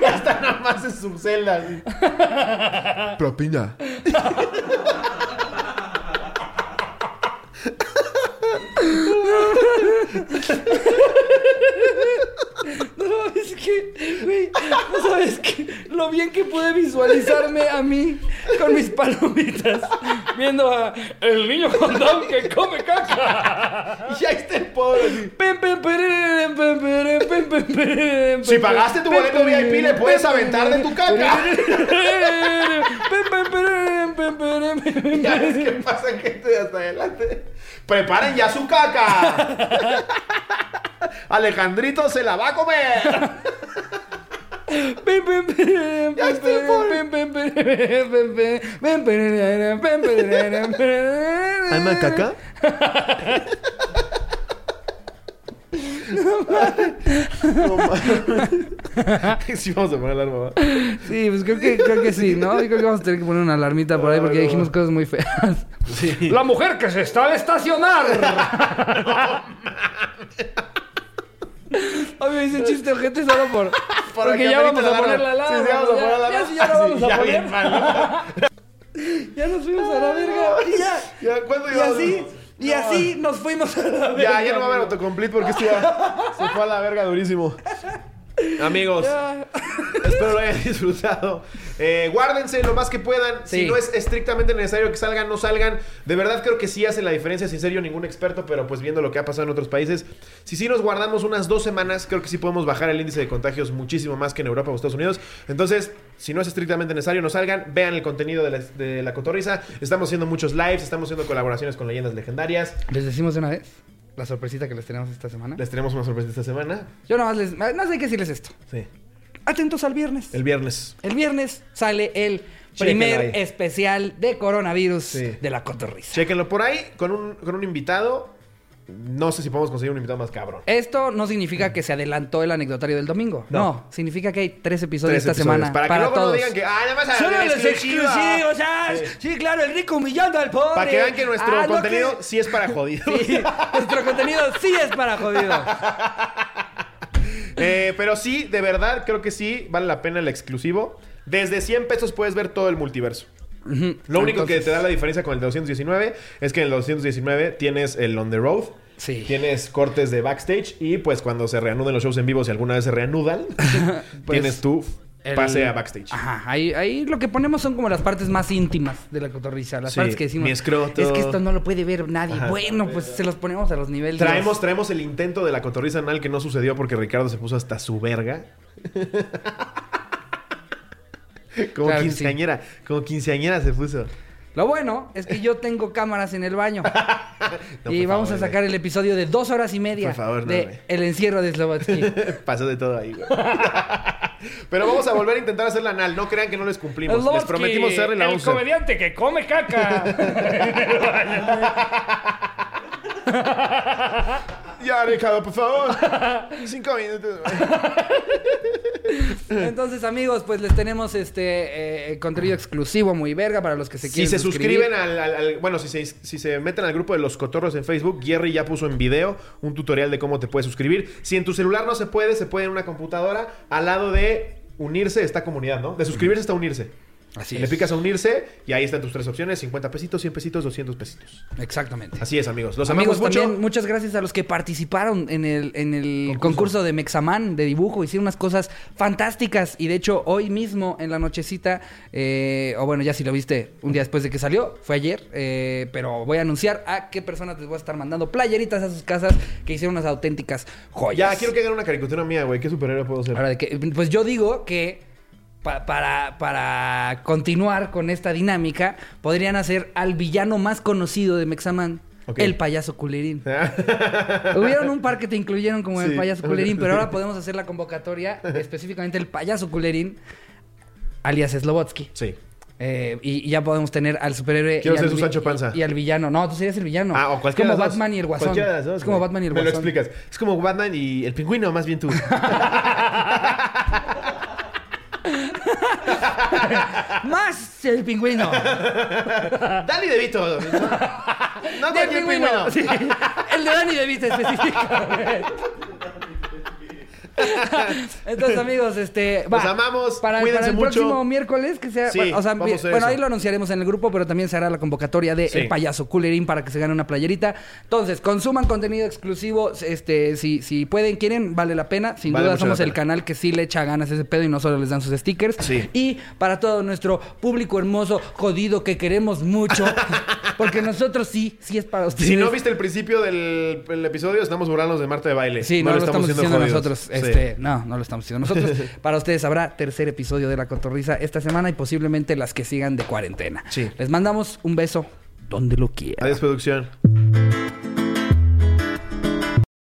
Ya están nada más en su celda. así. Propina. No sabes que, güey, no sabes que lo bien que pude visualizarme a mí con mis palomitas viendo a el niño con Down que come caca. Y ahí está el pobre. Si pagaste tu boleto VIP, le puedes aventar de tu caca. Ves que pasa gente hasta adelante. Preparen ya su caca. Alejandrito se la va a comer. ¿Alma caca? No mames. Sí, vamos a poner alarma, ¿va? Sí, pues creo que, creo que sí, ¿no? Yo creo que vamos a tener que poner una alarmita por ahí porque dijimos cosas muy feas. Sí. La mujer que se está al estacionar. Obvio hice chiste ojete solo por... Para porque que ya vamos a poner la alarma. alarma. Sí, sí, vamos a poner la ya, alarma. ya la vamos a ya poner. Ya nos fuimos a la verga. Y ya. Ya, ¿cuándo Y así, y No. así nos fuimos a la verga. Ya, ya no va a haber autocomplete porque esto ya se fue a la verga durísimo. Amigos, espero lo hayan disfrutado. Eh, guárdense lo más que puedan. Si no es estrictamente necesario que salgan, no salgan. De verdad creo que sí hacen la diferencia. Sin ser yo ningún experto, pero pues viendo lo que ha pasado en otros países. Si sí nos guardamos unas dos semanas, creo que sí podemos bajar el índice de contagios muchísimo más que en Europa o Estados Unidos. Entonces, si no es estrictamente necesario, no salgan. Vean el contenido de la, de la cotorriza. Estamos haciendo muchos lives, estamos haciendo colaboraciones con leyendas legendarias. ¿Les decimos de una vez? La sorpresita que les tenemos esta semana. Les tenemos una sorpresa esta semana. Yo nada más les... No sé qué decirles esto. Sí. Atentos al viernes. El viernes. El viernes sale el primer especial de coronavirus Sí. de la cotorriza. Chéquenlo por ahí con un, con un invitado. No sé si podemos conseguir un invitado más cabrón. Esto no significa que se adelantó el anecdotario del domingo. No. No, significa que hay tres episodios Tres esta episodios. semana. Para Para, que luego todos. no digan que, ah, nada más Solo los exclusiva". exclusivos, ah, Sí. sí. claro, el rico humillando al pobre. Para que vean que nuestro Ah, contenido que- sí es para jodidos. Sí, nuestro contenido sí es para jodidos. Eh, pero sí, de verdad, creo que sí vale la pena el exclusivo. Desde 100 pesos puedes ver todo el multiverso. Lo único que te da la diferencia con el de 219 es que en el 219 tienes el on the road. Sí. Tienes cortes de backstage y pues cuando se reanuden los shows en vivo, si alguna vez se reanudan, tienes tu El- pase a backstage. Ajá, ahí, ahí lo que ponemos son como las partes más íntimas de la cotorriza. Las Sí, partes que decimos. mi escroto. Es que esto no lo puede ver nadie. Ajá. Bueno, pues se los ponemos a los niveles. Traemos, traemos el intento de la cotorriza anal que no sucedió porque Ricardo se puso hasta su verga. como Claro quinceañera, como quinceañera se puso. Lo bueno es que yo tengo cámaras en el baño. No, y vamos favor, a sacar el episodio de dos horas y media Por favor, no, de. El encierro de Slovatsky. Pasó de todo ahí, güey. Pero vamos a volver a intentar hacer la anal. No crean que no les cumplimos. Les prometimos hacerle la El 11. comediante que come caca. Ya, Ricardo, por favor. Cinco minutos. Entonces, amigos, pues les tenemos este eh, contenido exclusivo muy verga para los que se Si quieren se suscribir. suscriben al, al- al- Bueno, si se, si se meten al grupo de los cotorros en Facebook, Jerry ya puso en video un tutorial de cómo te puedes suscribir. Si en tu celular no se puede, se puede en una computadora. Al lado de unirse está comunidad, ¿no? De suscribirse está unirse. Así Le es. picas a unirse y ahí están tus tres opciones: 50 pesitos, 100 pesitos, 200 pesitos. Exactamente. Así es, amigos. Los Amigos, mucho. también muchas gracias a los que participaron en el, en el concurso. Concurso. de Mexaman de dibujo. Hicieron unas cosas fantásticas. Y de hecho, hoy mismo en la nochecita, eh, o bueno, ya si lo viste un día después de que salió, fue ayer. eh, pero voy a anunciar a qué personas les voy a estar mandando playeritas a sus casas que hicieron unas auténticas joyas. Ya, quiero que hagan una caricatura mía, güey. ¿Qué superhéroe puedo ser? Ahora, de que, pues yo digo que pa- para, para continuar con esta dinámica, podrían hacer al villano más conocido de Mexaman, el payaso culerín. Hubieron un par que te incluyeron como el payaso culerín, pero ahora podemos hacer la convocatoria, específicamente el payaso culerín, alias Slobotsky. sí. Eh, y, y ya podemos tener al superhéroe. Quiero y ser al su Sancho Panza. Y, y al villano. No, tú serías el villano. Ah, o Es cualquiera como las dos. Batman y el guasón. Dos, es como. Batman y el Me lo guasón. explicas. Es como Batman y el pingüino, más bien tú. Más el pingüino. Dani DeVito. No, no Del cualquier pingüino. Sí. El de Dani de Vista específicamente. Entonces, amigos, este. Los amamos, Para, cuídense para el mucho. próximo miércoles, que sea. Sí, bueno, o sea, ahí lo anunciaremos en el grupo, pero también se hará la convocatoria de Sí. El Payaso Culerín para que se gane una playerita. Entonces, consuman contenido exclusivo. Este, si, si pueden, quieren, vale la pena. Sin Vale duda, somos el canal que sí le echa ganas a ese pedo y no solo les dan sus stickers. Sí. Y para todo nuestro público hermoso, jodido, que queremos mucho. porque nosotros sí, sí es para ustedes. Si no viste el principio del el episodio, estamos burlándonos de Marta de baile. Sí, no, lo estamos, diciendo jodidos. nosotros. Este, no, no lo estamos diciendo nosotros. Para ustedes habrá tercer episodio de La Cotorrisa esta semana y posiblemente las que sigan de cuarentena. Sí. Les mandamos un beso donde lo quieran. Adiós, producción.